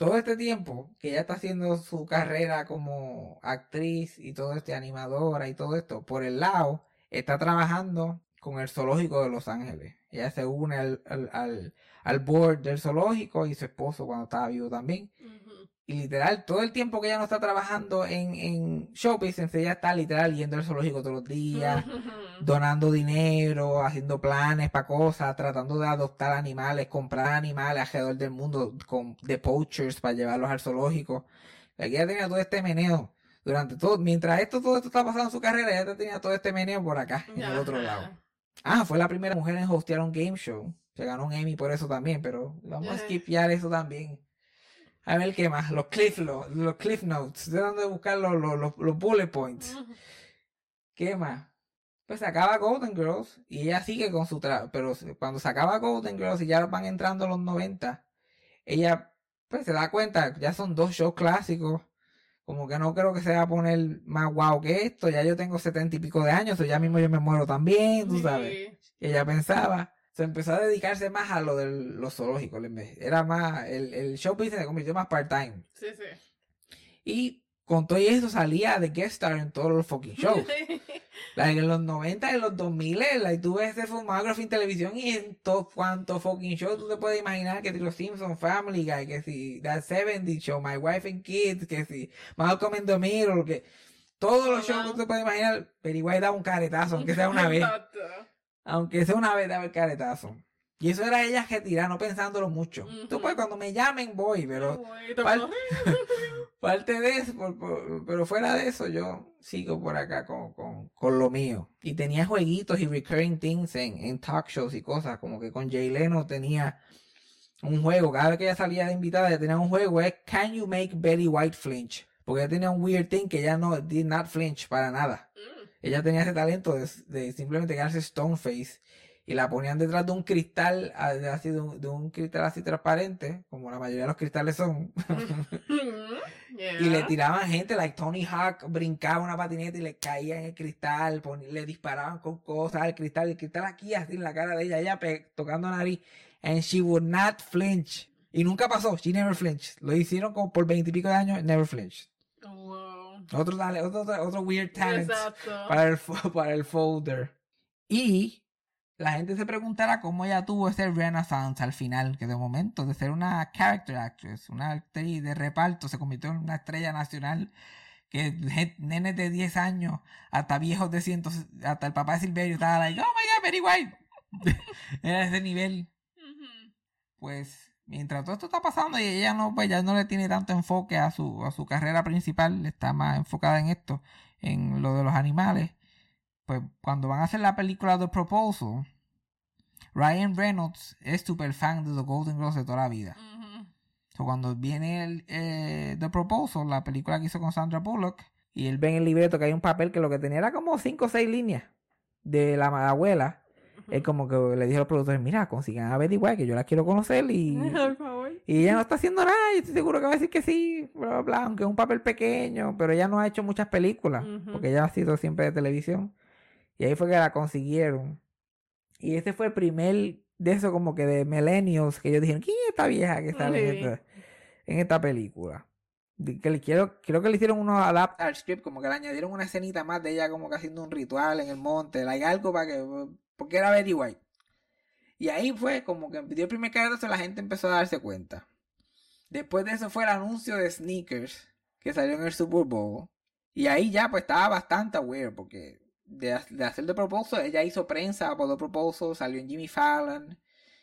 Todo este tiempo que ella está haciendo su carrera como actriz y todo este animadora y todo esto, por el lado, está trabajando con el zoológico de Los Ángeles. Ella se une al, al, al, board del zoológico y su esposo cuando estaba vivo también. Y literal, todo el tiempo que ella no está trabajando en, en show business, ella está literal yendo al zoológico todos los días, donando dinero, haciendo planes para cosas, tratando de adoptar animales, comprar animales alrededor del mundo con, de poachers para llevarlos al zoológico. Aquí ella tenía todo este meneo. Durante todo, mientras esto, todo esto está pasando en su carrera, ella tenía todo este meneo por acá, en el otro lado. Ah, fue la primera mujer en hostear un game show. Se ganó un Emmy por eso también, pero vamos a skipear eso también. A ver qué más. Los cliff, lo- los cliff notes. De buscar los, los, los, los bullet points. ¿Qué más? Pues se acaba Golden Girls y ella sigue con su trabajo. Pero cuando se acaba Golden Girls y ya van entrando los 90, ella pues se da cuenta, ya son dos shows clásicos. Como que no creo que se va a poner más guau que esto. Ya yo tengo setenta y pico de años, o ya mismo yo me muero también, tú sabes. Sí. ella pensaba, se empezó a dedicarse más a lo de los zoológicos. en vez- Era más, el, el show business se convirtió más part-time. Sí, sí. Y con todo eso salía de guest star en todos los fucking shows. Like, en los 90 y en los 2000, like, tú ves ese filmography en televisión y en todo cuanto fucking show tú te puedes imaginar que si los Simpsons, Family Guy, que si That 70 Show, My Wife and Kids, que si Malcolm in the Middle, que todos los shows que tú te puedes imaginar, pero igual da un caretazo, aunque sea una vez. Exacto. Aunque sea una vez daba el caretazo. Y eso era ella retirada, no pensándolo mucho. Tú pues cuando me llamen voy, pero Pal- puedo- parte de eso, por- por- pero fuera de eso yo sigo por acá con, con, con lo mío. Y tenía jueguitos y recurring things en, en talk shows y cosas, como que con Jay Leno tenía un juego, cada vez que ella salía de invitada ella tenía un juego, es Can You Make Betty White Flinch? Porque ella tenía un weird thing que ella no did not flinch para nada. Mm. Ella tenía ese talento de, de simplemente quedarse stone face y la ponían detrás de un cristal, así de un, de un cristal así transparente, como la mayoría de los cristales son, Yeah. y le tiraban gente, like Tony Hawk brincaba una patineta y le caía en el cristal, le disparaban con cosas al cristal, el cristal aquí así en la cara de ella, ella tocando nariz, and she would not flinch. Y nunca pasó, she never flinched. Lo hicieron como por veintipico de años, never flinched. Wow. Otro, otro, otro weird talent Exacto. para el, para el folder. Y la gente se preguntará cómo ella tuvo ese renaissance al final, que de momento de ser una character actress, una actriz de reparto, se convirtió en una estrella nacional que nenes de 10 años, hasta viejos de cientos, hasta el papá de Silverio estaba like, oh my god, Very White. Era ese nivel. Pues mientras todo esto está pasando y ella no, pues ya no le tiene tanto enfoque a su, a su carrera principal, está más enfocada en esto, en lo de los animales. Pues cuando van a hacer la película The Proposal, Ryan Reynolds es super fan de The Golden Girls de toda la vida. So, cuando viene el, eh, The Proposal, la película que hizo con Sandra Bullock, Y él ve en el libreto que hay un papel que lo que tenía era como cinco o seis líneas de la abuela. Es como que le dijo a los productores, mira, consigan a Betty White, que yo la quiero conocer y, Por favor. y ella no está haciendo nada. Yo estoy seguro que va a decir que sí, bla, bla, bla, aunque es un papel pequeño, pero ella no ha hecho muchas películas, porque ella ha sido siempre de televisión. Y ahí fue que la consiguieron. Y este fue el primer de eso como que de millennials que ellos dijeron, ¿quién es esta vieja que sale en esta, en esta película? Que le quiero, creo que le hicieron unos adapt al script, como que le añadieron una escenita más de ella como que haciendo un ritual en el monte, like algo para que, porque era Betty White. Y ahí fue como que dio el primer carrerazo la gente empezó a darse cuenta. Después de eso fue el anuncio de sneakers que salió en el Super Bowl. Y ahí ya pues estaba bastante aware porque de hacer The Proposal, ella hizo prensa por The Proposal, salió en Jimmy Fallon.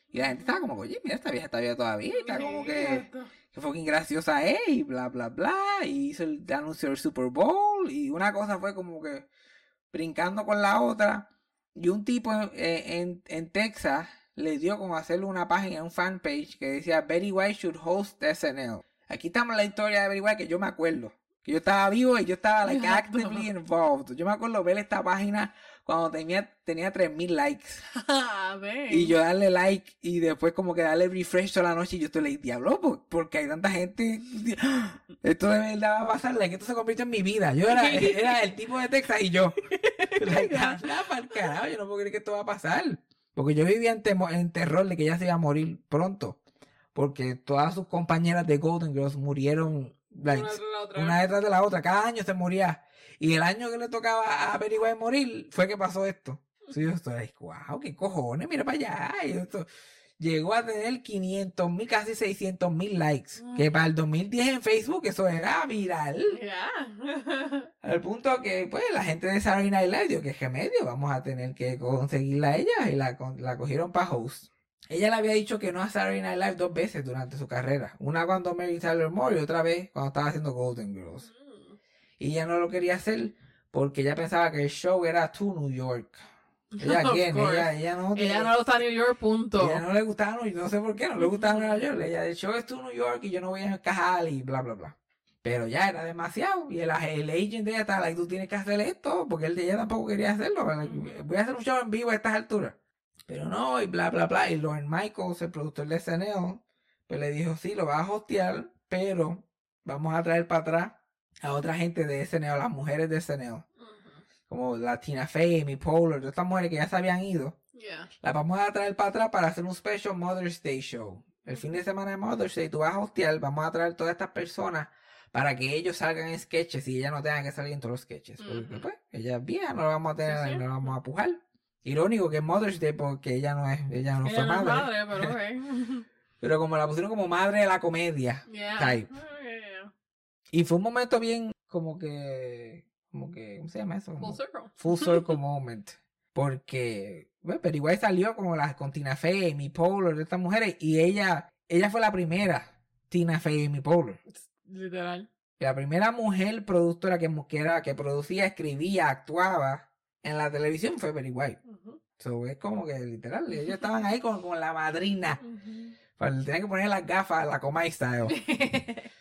Y la gente estaba como, oye, mira, esta vieja está viva todavía, está como que, que fucking graciosa es, y bla, bla, bla. Y hizo el anuncio del Super Bowl. Y una cosa fue como que brincando con la otra. Y un tipo en, en, en Texas le dio como hacerle una página, un fanpage que decía Betty White should host SNL. Aquí estamos en la historia de Betty White que yo me acuerdo. Que yo estaba vivo y yo estaba like, Exacto. actively involved. Yo me acuerdo ver esta página cuando tenía, tenía 3000 likes. A ver. Y yo darle like y después como que darle refresh toda la noche y yo estoy like, diablo, ¿por, porque hay tanta gente? Esto de verdad va a pasar, like, esto se convierte en mi vida. Yo era, era el tipo de Texas y yo. Anda pa'l carajo, yo no puedo creer que esto va a pasar. Porque yo vivía en, temo- en terror de que ella se iba a morir pronto. Porque todas sus compañeras de Golden Girls murieron like, Una tras la otra. una detrás de la otra. Cada año se moría. Y el año que le tocaba a White morir fue que pasó esto. Sí, yo estoy wow, qué cojones, mira para allá. Y esto llegó a tener 500 mil, casi 600 mil likes. Que para el 2010 en Facebook eso era viral. Ya. Al punto que, pues, la gente de Saturday Night Live dio que es remedio, vamos a tener que conseguirla a ella y la, la cogieron para host. Ella le había dicho que no a Saturday Night Live dos veces durante su carrera. Una cuando Mary Tyler Moore y otra vez cuando estaba haciendo Golden Girls. Y ella no lo quería hacer porque ella pensaba que el show era to New York. Ella, course. ella, ella no, Ella no está en New York, punto. ella no le gustaba, no, no sé por qué, no le gustaba Nueva York. Ella, el show es to New York y yo no voy a encajar y bla, bla, bla. Pero ya era demasiado. Y el, el agent de ella estaba like, tú tienes que hacer esto, porque él de ella tampoco quería hacerlo. like, voy a hacer un show en vivo a estas alturas. Pero no, y bla, bla, bla. Y Lauren Michaels, el productor de SNL, pues le dijo, sí, lo vas a hostear, pero vamos a traer para atrás a otra gente de SNL, las mujeres de SNL. Como la Tina Fey, Amy Poehler, todas estas mujeres que ya se habían ido. Yeah. Las vamos a traer para atrás para hacer un special Mother's Day show. El fin de semana de Mother's Day, tú vas a hostear, vamos a traer todas estas personas para que ellos salgan en sketches y ella no tenga que salir en todos los sketches. Porque pues, ella es vieja, no la vamos a tener, Sí, sí. no la vamos a pujar. Irónico que es Mother's Day porque ella no es, ella no Ella fue no es madre. madre, pero ok. Pero como la pusieron como madre de la comedia. Yeah. Type. Yeah. Y fue un momento bien como que, como que, ¿cómo se llama eso? Como- Full circle. full circle moment. Porque, bueno, pero igual salió como las con Tina Fey, Amy Poehler, de estas mujeres, y ella, ella fue la primera, Tina Fey, Amy Poehler. Literal. La primera mujer productora que, que, era, que producía, escribía, actuaba en la televisión fue Betty White. Ujú. So, es como que literal, ellos estaban ahí con, con la madrina. Tenían que poner las gafas, la Comay style.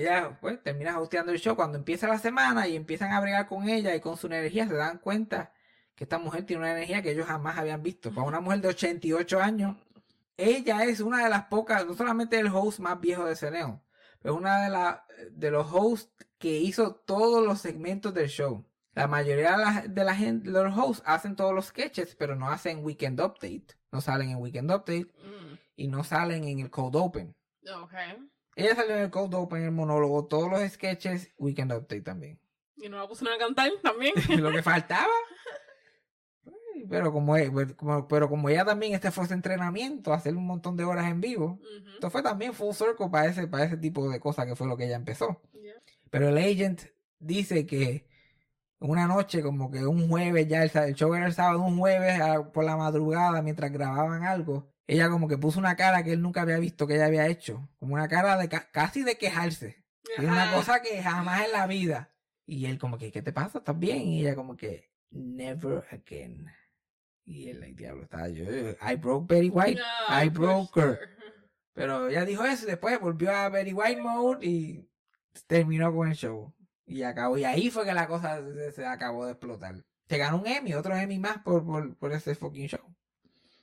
Ella, pues, termina hosteando el show cuando empieza la semana y empiezan a bregar con ella y con su energía se dan cuenta que esta mujer tiene una energía que ellos jamás habían visto. Para una mujer de 88 años, ella es una de las pocas, no solamente el host más viejo de Ceneo, pero una de, la, de los hosts que hizo todos los segmentos del show. La mayoría de la, de la gente, de los hosts hacen todos los sketches, pero no hacen Weekend Update. No salen en Weekend Update Mm. y no salen en el Cold Open. Ok. Ella salió en el Cold Open, el monólogo, todos los sketches, Weekend Update también. Y no la pusieron a cantar también. Lo que faltaba. Pero como, e- pues, como- pero como ella también, este fue su entrenamiento, hacer un montón de horas en vivo. Ujú. Esto fue también full circle para ese, para ese tipo de cosas que fue lo que ella empezó. Yeah. Pero el agent dice que una noche, como que un jueves, ya el, el show era el sábado, un jueves a- por la madrugada, mientras grababan algo, ella como que puso una cara que él nunca había visto que ella había hecho. Como una cara de ca- casi de quejarse. Y una cosa que jamás en la vida. Y él como que, ¿qué te pasa? ¿Estás bien? Y ella como que, never again. Y él, like, diablo, estaba yo. I broke Betty White. I broke her. sure. Pero ella dijo eso y después volvió a Betty White mode y terminó con el show. Y acabó. Y ahí fue que la cosa se, se acabó de explotar. Se ganó un Emmy, otro Emmy más por, por, por ese fucking show.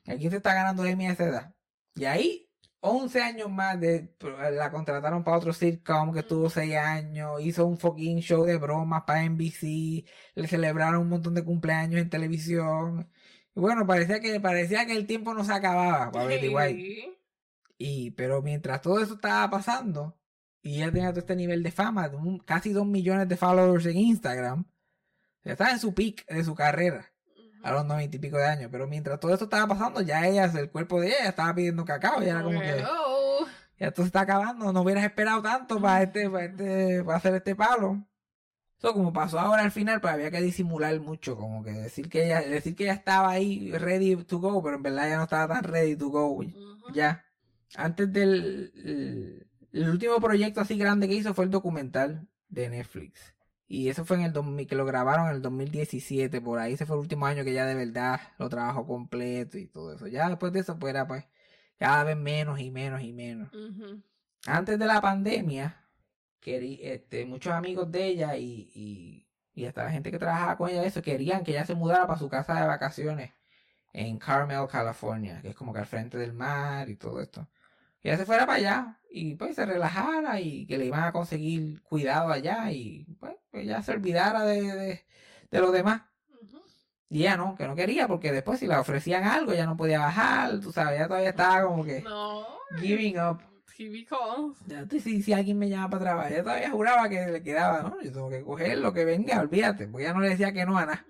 Aquí se está ganando Emmy a esa edad. Y ahí, 11 años más de la contrataron para otro sitcom que estuvo 6 años, hizo un fucking show de bromas para NBC, le celebraron un montón de cumpleaños en televisión. Y bueno, parecía que, parecía que el tiempo no se acababa para Betty White. Y, pero mientras todo eso estaba pasando, y ella tenía todo este nivel de fama, de un- casi 2 millones de followers en Instagram, estaba en su peak de su carrera a los noventa y pico de años. Pero mientras todo esto estaba pasando, ya ella, el cuerpo de ella estaba pidiendo cacao. Y era como que, ya esto se está acabando. No hubieras esperado tanto para este, para este, para hacer este palo. Eso como pasó ahora al final, pues había que disimular mucho, como que decir que ella, decir que ella estaba ahí ready to go, pero en verdad ella no estaba tan ready to go. Ya. Antes del el, el último proyecto así grande que hizo fue el documental de Netflix. Y eso fue en el 2000, que lo grabaron en el 2017, por ahí. Ese fue el último año que ya de verdad lo trabajó completo y todo eso. Ya después de eso, pues era pues cada vez menos y menos y menos. Antes de la pandemia, querí- este, muchos amigos de ella y, y, y hasta la gente que trabajaba con ella, eso, querían que ella se mudara para su casa de vacaciones en Carmel, California, que es como que al frente del mar y todo esto. Que ella se fuera para allá y pues se relajara y que le iban a conseguir cuidado allá y pues ella se olvidara de, de, de los demás. Y ella no, que no quería, porque después si le ofrecían algo, ella no podía bajar, tú sabes, ella todavía estaba como que No. giving up. TV calls. Ya si, si alguien me llama para trabajar, ella todavía juraba que le quedaba, no, yo tengo que coger lo que venga, olvídate, porque ella no le decía que no a nada.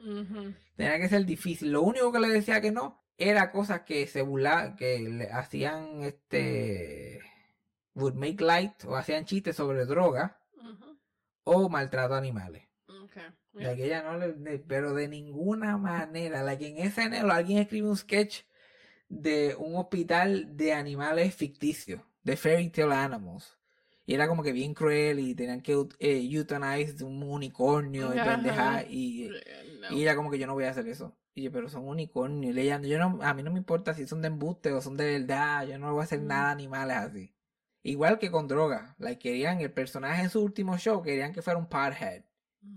Tenía que ser difícil. Lo único que le decía que no era cosas que se burlaban, que le hacían este would make light o hacían chistes sobre droga o maltrato a animales. Okay. Ella no le, pero de ninguna manera, la que en SNL alguien escribe un sketch de un hospital de animales ficticios, de fairy tale animals. Y era como que bien cruel y tenían que eh, euthanize un unicornio y pendeja y, Eh, no. y ella como que yo no voy a hacer eso. Y yo, pero son unicornios. Y ella, yo no, a mí no me importa si son de embuste o son de verdad. Yo no voy a hacer nada animales así. Igual que con droga. Like, querían, el personaje en su último show, querían que fuera un pothead.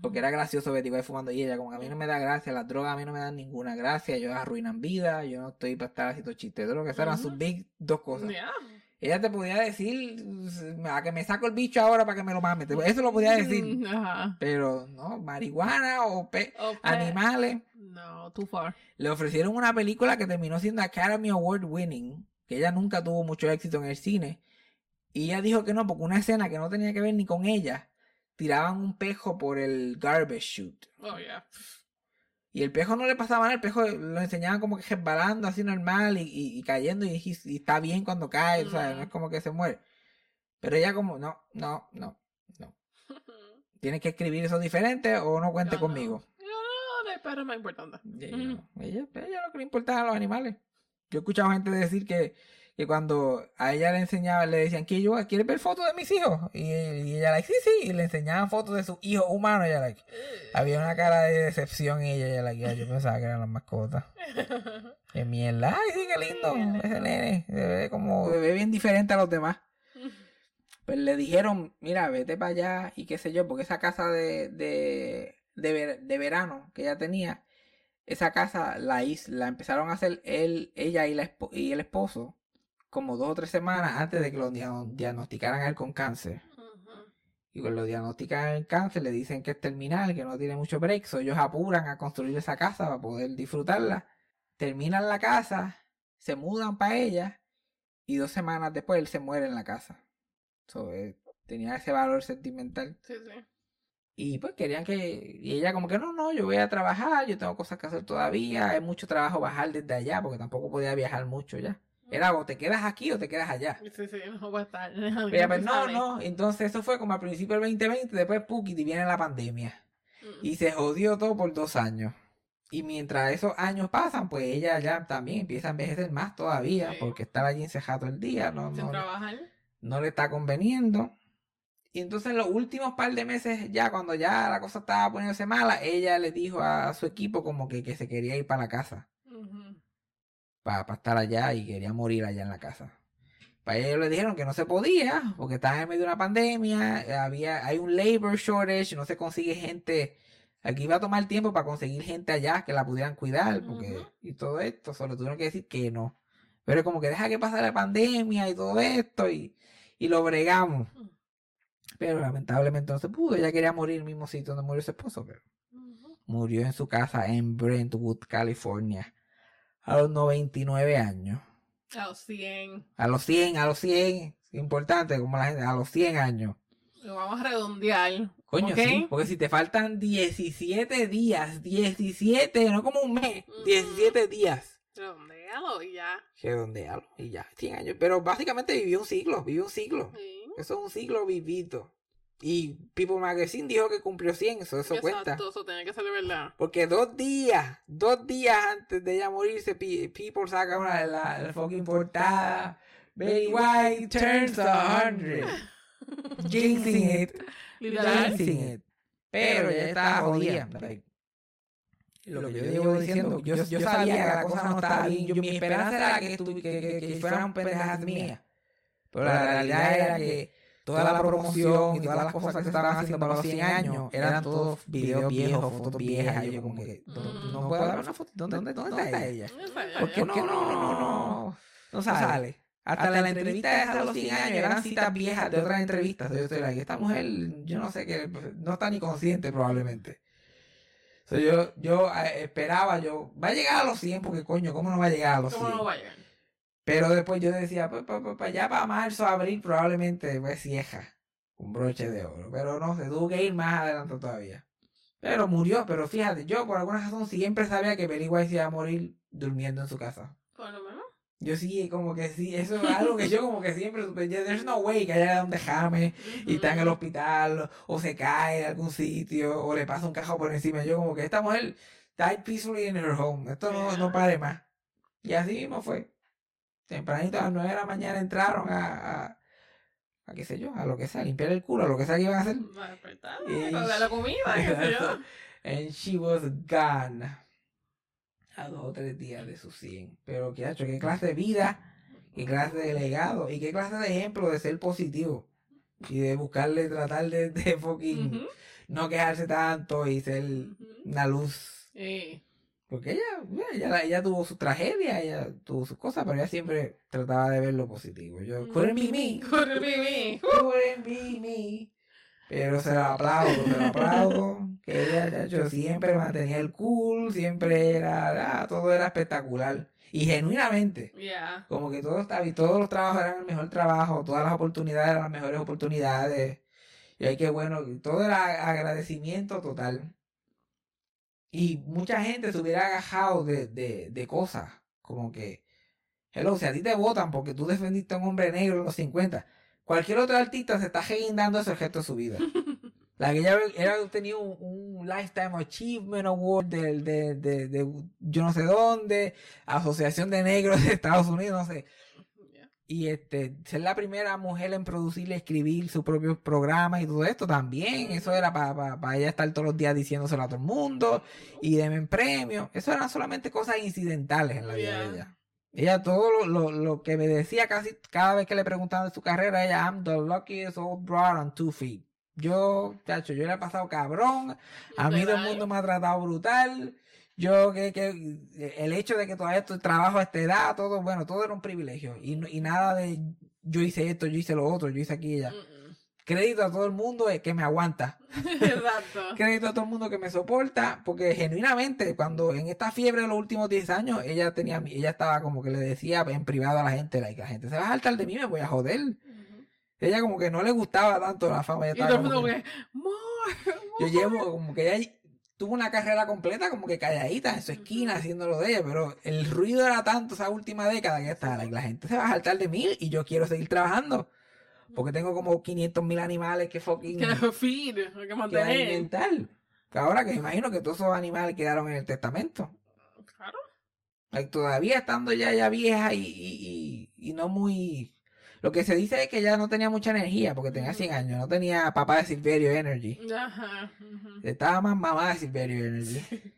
Porque era gracioso Betty White fumando y ella, como a mí no me da gracia, las drogas a mí no me dan ninguna gracia, ellos arruinan vida, yo no estoy para estar haciendo chistes de drogas, esas eran sus big dos cosas. Yeah. Ella te podía decir, a que me saco el bicho ahora para que me lo mame, eso lo podía decir, Mm, Ajá. pero no, marihuana o pe- Okay. animales. No, too far. Le ofrecieron una película que terminó siendo Academy Award winning, que ella nunca tuvo mucho éxito en el cine. Y ella dijo que no, porque una escena que no tenía que ver ni con ella, tiraban un pejo por el garbage chute. Oh, yeah. Y el pejo no le pasaba nada, el pejo lo enseñaban como que resbalando así normal y, y- y cayendo y, y- está bien cuando cae, o sea, no es como que se muere. Pero ella como, no, no, no, no. Tienes que escribir eso diferente o no cuente no. conmigo. Yo no, de pero más importante. Ella, no. ella, ella lo que le importaba a los animales. Yo he escuchado gente decir que, que cuando a ella le enseñaban, le decían que yo, ¿quieres ver fotos de mis hijos? Y, y ella, like, sí, sí, y le enseñaban fotos de sus hijos humanos. Ella, like, había una cara de decepción y ella, ella, like, "Ya, yo pensaba que eran las mascotas. Qué mierda, ay, sí, qué lindo, ese nene, se ve como, se ve bien diferente a los demás. Pues le dijeron, mira, vete para allá y qué sé yo, porque esa casa de, de, de, ver- de verano que ella tenía, esa casa la, la empezaron a hacer él, ella y, la y el esposo como dos o tres semanas antes de que lo dia- diagnosticaran a él con cáncer. Y cuando lo diagnostican el cáncer, le dicen que es terminal, que no tiene mucho break. so ellos apuran a construir esa casa para poder disfrutarla. Terminan la casa, se mudan para ella y dos semanas después él se muere en la casa. So, eh, tenía ese valor sentimental. Sí, sí. Y pues querían que... Y ella como que no, no, yo voy a trabajar, yo tengo cosas que hacer todavía. Hay mucho trabajo bajar desde allá porque tampoco podía viajar mucho ya. Era o te quedas aquí o te quedas allá. Sí, sí, no va a estar. Pero ella, pues, no, no. Entonces eso fue como al principio del 2020, después Pukiti viene la pandemia. Mm. Y se jodió todo por dos años. Y mientras esos años pasan, pues ella ya también empieza a envejecer más todavía, Sí. porque estar allí encejado el día no, no, trabajar. no le está conveniendo. Y entonces los últimos par de meses, ya cuando ya la cosa estaba poniéndose mala, ella le dijo a su equipo como que, que se quería ir para la casa, Para estar allá y quería morir allá en la casa. Para ellos le dijeron que no se podía, porque estaban en medio de una pandemia, había, hay un labor shortage, no se consigue gente, aquí iba a tomar tiempo para conseguir gente allá que la pudieran cuidar, porque, y todo esto, solo tuvieron que decir que no. Pero como que deja que pase la pandemia y todo esto, y, y lo bregamos. Pero lamentablemente no se pudo, ella quería morir en el mismo sitio donde murió su esposo, pero murió en su casa en Brentwood, California, a los 99 años. A los 100. A los 100, a los 100, importante como la gente, a los 100 años. Lo vamos a redondear. Coño, ¿ok? sí, porque si te faltan 17 días, 17, no como un mes, Ujú. 17 días. Redondealo y ya. Redondealo y ya, 100 años. Pero básicamente vivió un siglo, vivió un siglo. Sí. Eso es un siglo vivido. Y People Magazine dijo que cumplió 100, eso, eso cuenta. Eso tiene que ser de verdad. Porque dos días, dos días antes de ella morirse, Pe- People saca una de la, la fucking portada. Betty White turns a hundred. Jinxing it. Jinxing it. Pero ya estaba jodida. like, Lo que yo llevo diciendo, yo, yo sabía que la cosa no estaba bien. Yo, mi esperanza era que, que, que, que fueran pendejadas mías. Pero la realidad era que toda la promoción y todas las cosas que se estaban haciendo para los 100 años eran todos videos viejos, fotos viejas. Y yo como que no, no puedo dar una foto. ¿Dónde, dónde, dónde está ella? ¿Por qué no, no, no, no, no sale? Hasta la entrevista esa de los 100 años eran citas viejas de otras entrevistas. Yo estoy like, esta mujer, yo no sé qué, no está ni consciente probablemente. So, yo yo eh, esperaba, yo, va a llegar a los 100 porque coño, ¿cómo no va a llegar a los 100? ¿Cómo no va a llegar? Pero después yo decía, pues, pues, pues, pues, ya para marzo, abril, probablemente pues vieja. Un broche de oro. Pero no, se tuvo que ir más adelante todavía. Pero murió, pero fíjate, yo por alguna razón siempre sabía que Betty White se iba a morir durmiendo en su casa. Por lo menos. Yo sí, como que sí, eso es algo que yo como que siempre supe. There's no way que haya un dejame y está en el hospital o se cae en algún sitio o le pasa un cajo por encima. Yo como que esta mujer died peacefully in her home. Esto no, no pare más. Y así mismo fue. Tempranito a las 9 de la mañana entraron a, a, a qué sé yo, a lo que sea, a limpiar el culo, a lo que sea que iban a hacer. A. Y- Con la comida, qué sé yo. And she was gone. A dos o tres días de sus 100. Pero, ¿qué ha hecho? ¿Qué clase de vida? ¿Qué clase de legado? ¿Y qué clase de ejemplo de ser positivo? Y de buscarle, tratar de, de fucking no quejarse tanto y ser ujú. una luz. Sí. Porque ella, ella, ella tuvo su tragedia, ella tuvo sus cosas, pero ella siempre trataba de ver lo positivo. Yo, couldn't be me. Con el bebé. Couldn't be me. Pero se lo aplaudo, se lo aplaudo. Que ella, chacho, siempre mantenía el cool, siempre era, ah, todo era espectacular. Y genuinamente, como que todo estaba, y todos los trabajos eran el mejor trabajo, todas las oportunidades eran las mejores oportunidades. Y hay que bueno, todo era agradecimiento total. Y mucha gente se hubiera agajado de, de, de cosas, como que, hello, si a ti te votan porque tú defendiste a un hombre negro en los 50, cualquier otro artista se está dando ese objeto de su vida. La que ella era tenía un, un Lifetime Achievement Award de, de, de, de yo no sé dónde, Asociación de Negros de Estados Unidos, no sé. Y este, ser la primera mujer en producir y escribir sus propios programas y todo esto también. Eso era para ella estar todos los días diciéndoselo a todo el mundo y denme premio. Eso eran solamente cosas incidentales en la vida de ella. Ella todo lo, lo, lo que me decía casi cada vez que le preguntaban de su carrera, ella, I'm the luckiest old broad on two feet. Yo, chacho, yo le he pasado cabrón. A mí todo el mundo me ha tratado brutal. Yo, que, que el hecho de que todavía estoy- trabajo a esta edad, todo, bueno, todo era un privilegio. Y, no- y nada de yo hice esto, yo hice lo otro, yo hice aquí y. Mm, Crédito a todo el mundo que me aguanta. Exacto. Crédito a todo el mundo que me soporta. Porque genuinamente, cuando en esta fiebre de los últimos 10 años, ella tenía, ella estaba como que le decía en privado a la gente, like, la gente se va a saltar de mí, me voy a joder. Ella como que no le gustaba tanto la fama. ella Y estaba todo el como mundo que- que, more, Yo more". llevo como que ella tuvo una carrera completa como que calladita en su esquina haciendo lo de ella, pero el ruido era tanto esa última década que está, la gente se va a saltar de mí y yo quiero seguir trabajando. Porque tengo como 500 mil animales que fucking Que feed, que que mantener. alimentar. Que ahora que me imagino que todos esos animales quedaron en el testamento. Claro. Todavía estando ya, ya vieja y, y, y, y no muy... Lo que se dice es que ya no tenía mucha energía porque tenía 100 años, no tenía papá de Silverio Energy. Ajá. Estaba más mamá de Silverio Energy.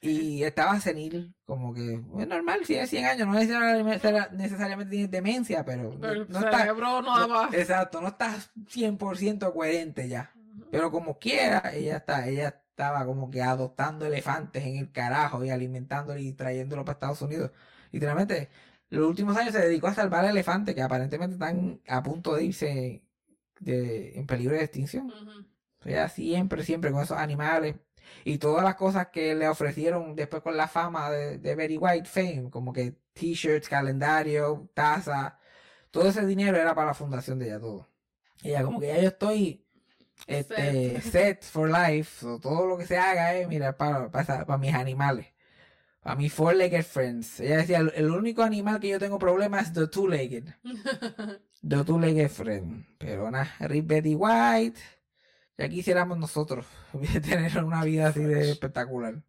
Y estaba senil, como que es normal, tiene 100 años, no necesariamente, necesariamente tiene demencia, pero, Pero no, el no está, no daba. exacto, no está 100% coherente ya. Pero como quiera, ella está, ella estaba como que adoptando elefantes en el carajo y alimentándolo y trayéndolo para Estados Unidos. Literalmente, los últimos años se dedicó a salvar elefantes que aparentemente están a punto de irse de, en peligro de extinción. Ujú. Ella siempre, siempre con esos animales. Y todas las cosas que le ofrecieron después con la fama de, de Betty White Fame, como que t-shirts, calendario, taza, todo ese dinero era para la fundación de ella todo. Y ella como que ya yo estoy este, set. for life, so, todo lo que se haga es, mira, para, para, para mis animales. Para mis four-legged friends. Ella decía, el, el único animal que yo tengo problema es the two-legged. The two-legged friend. Pero nada, Rip Betty White. Ya quisiéramos nosotros tener una vida así de espectacular.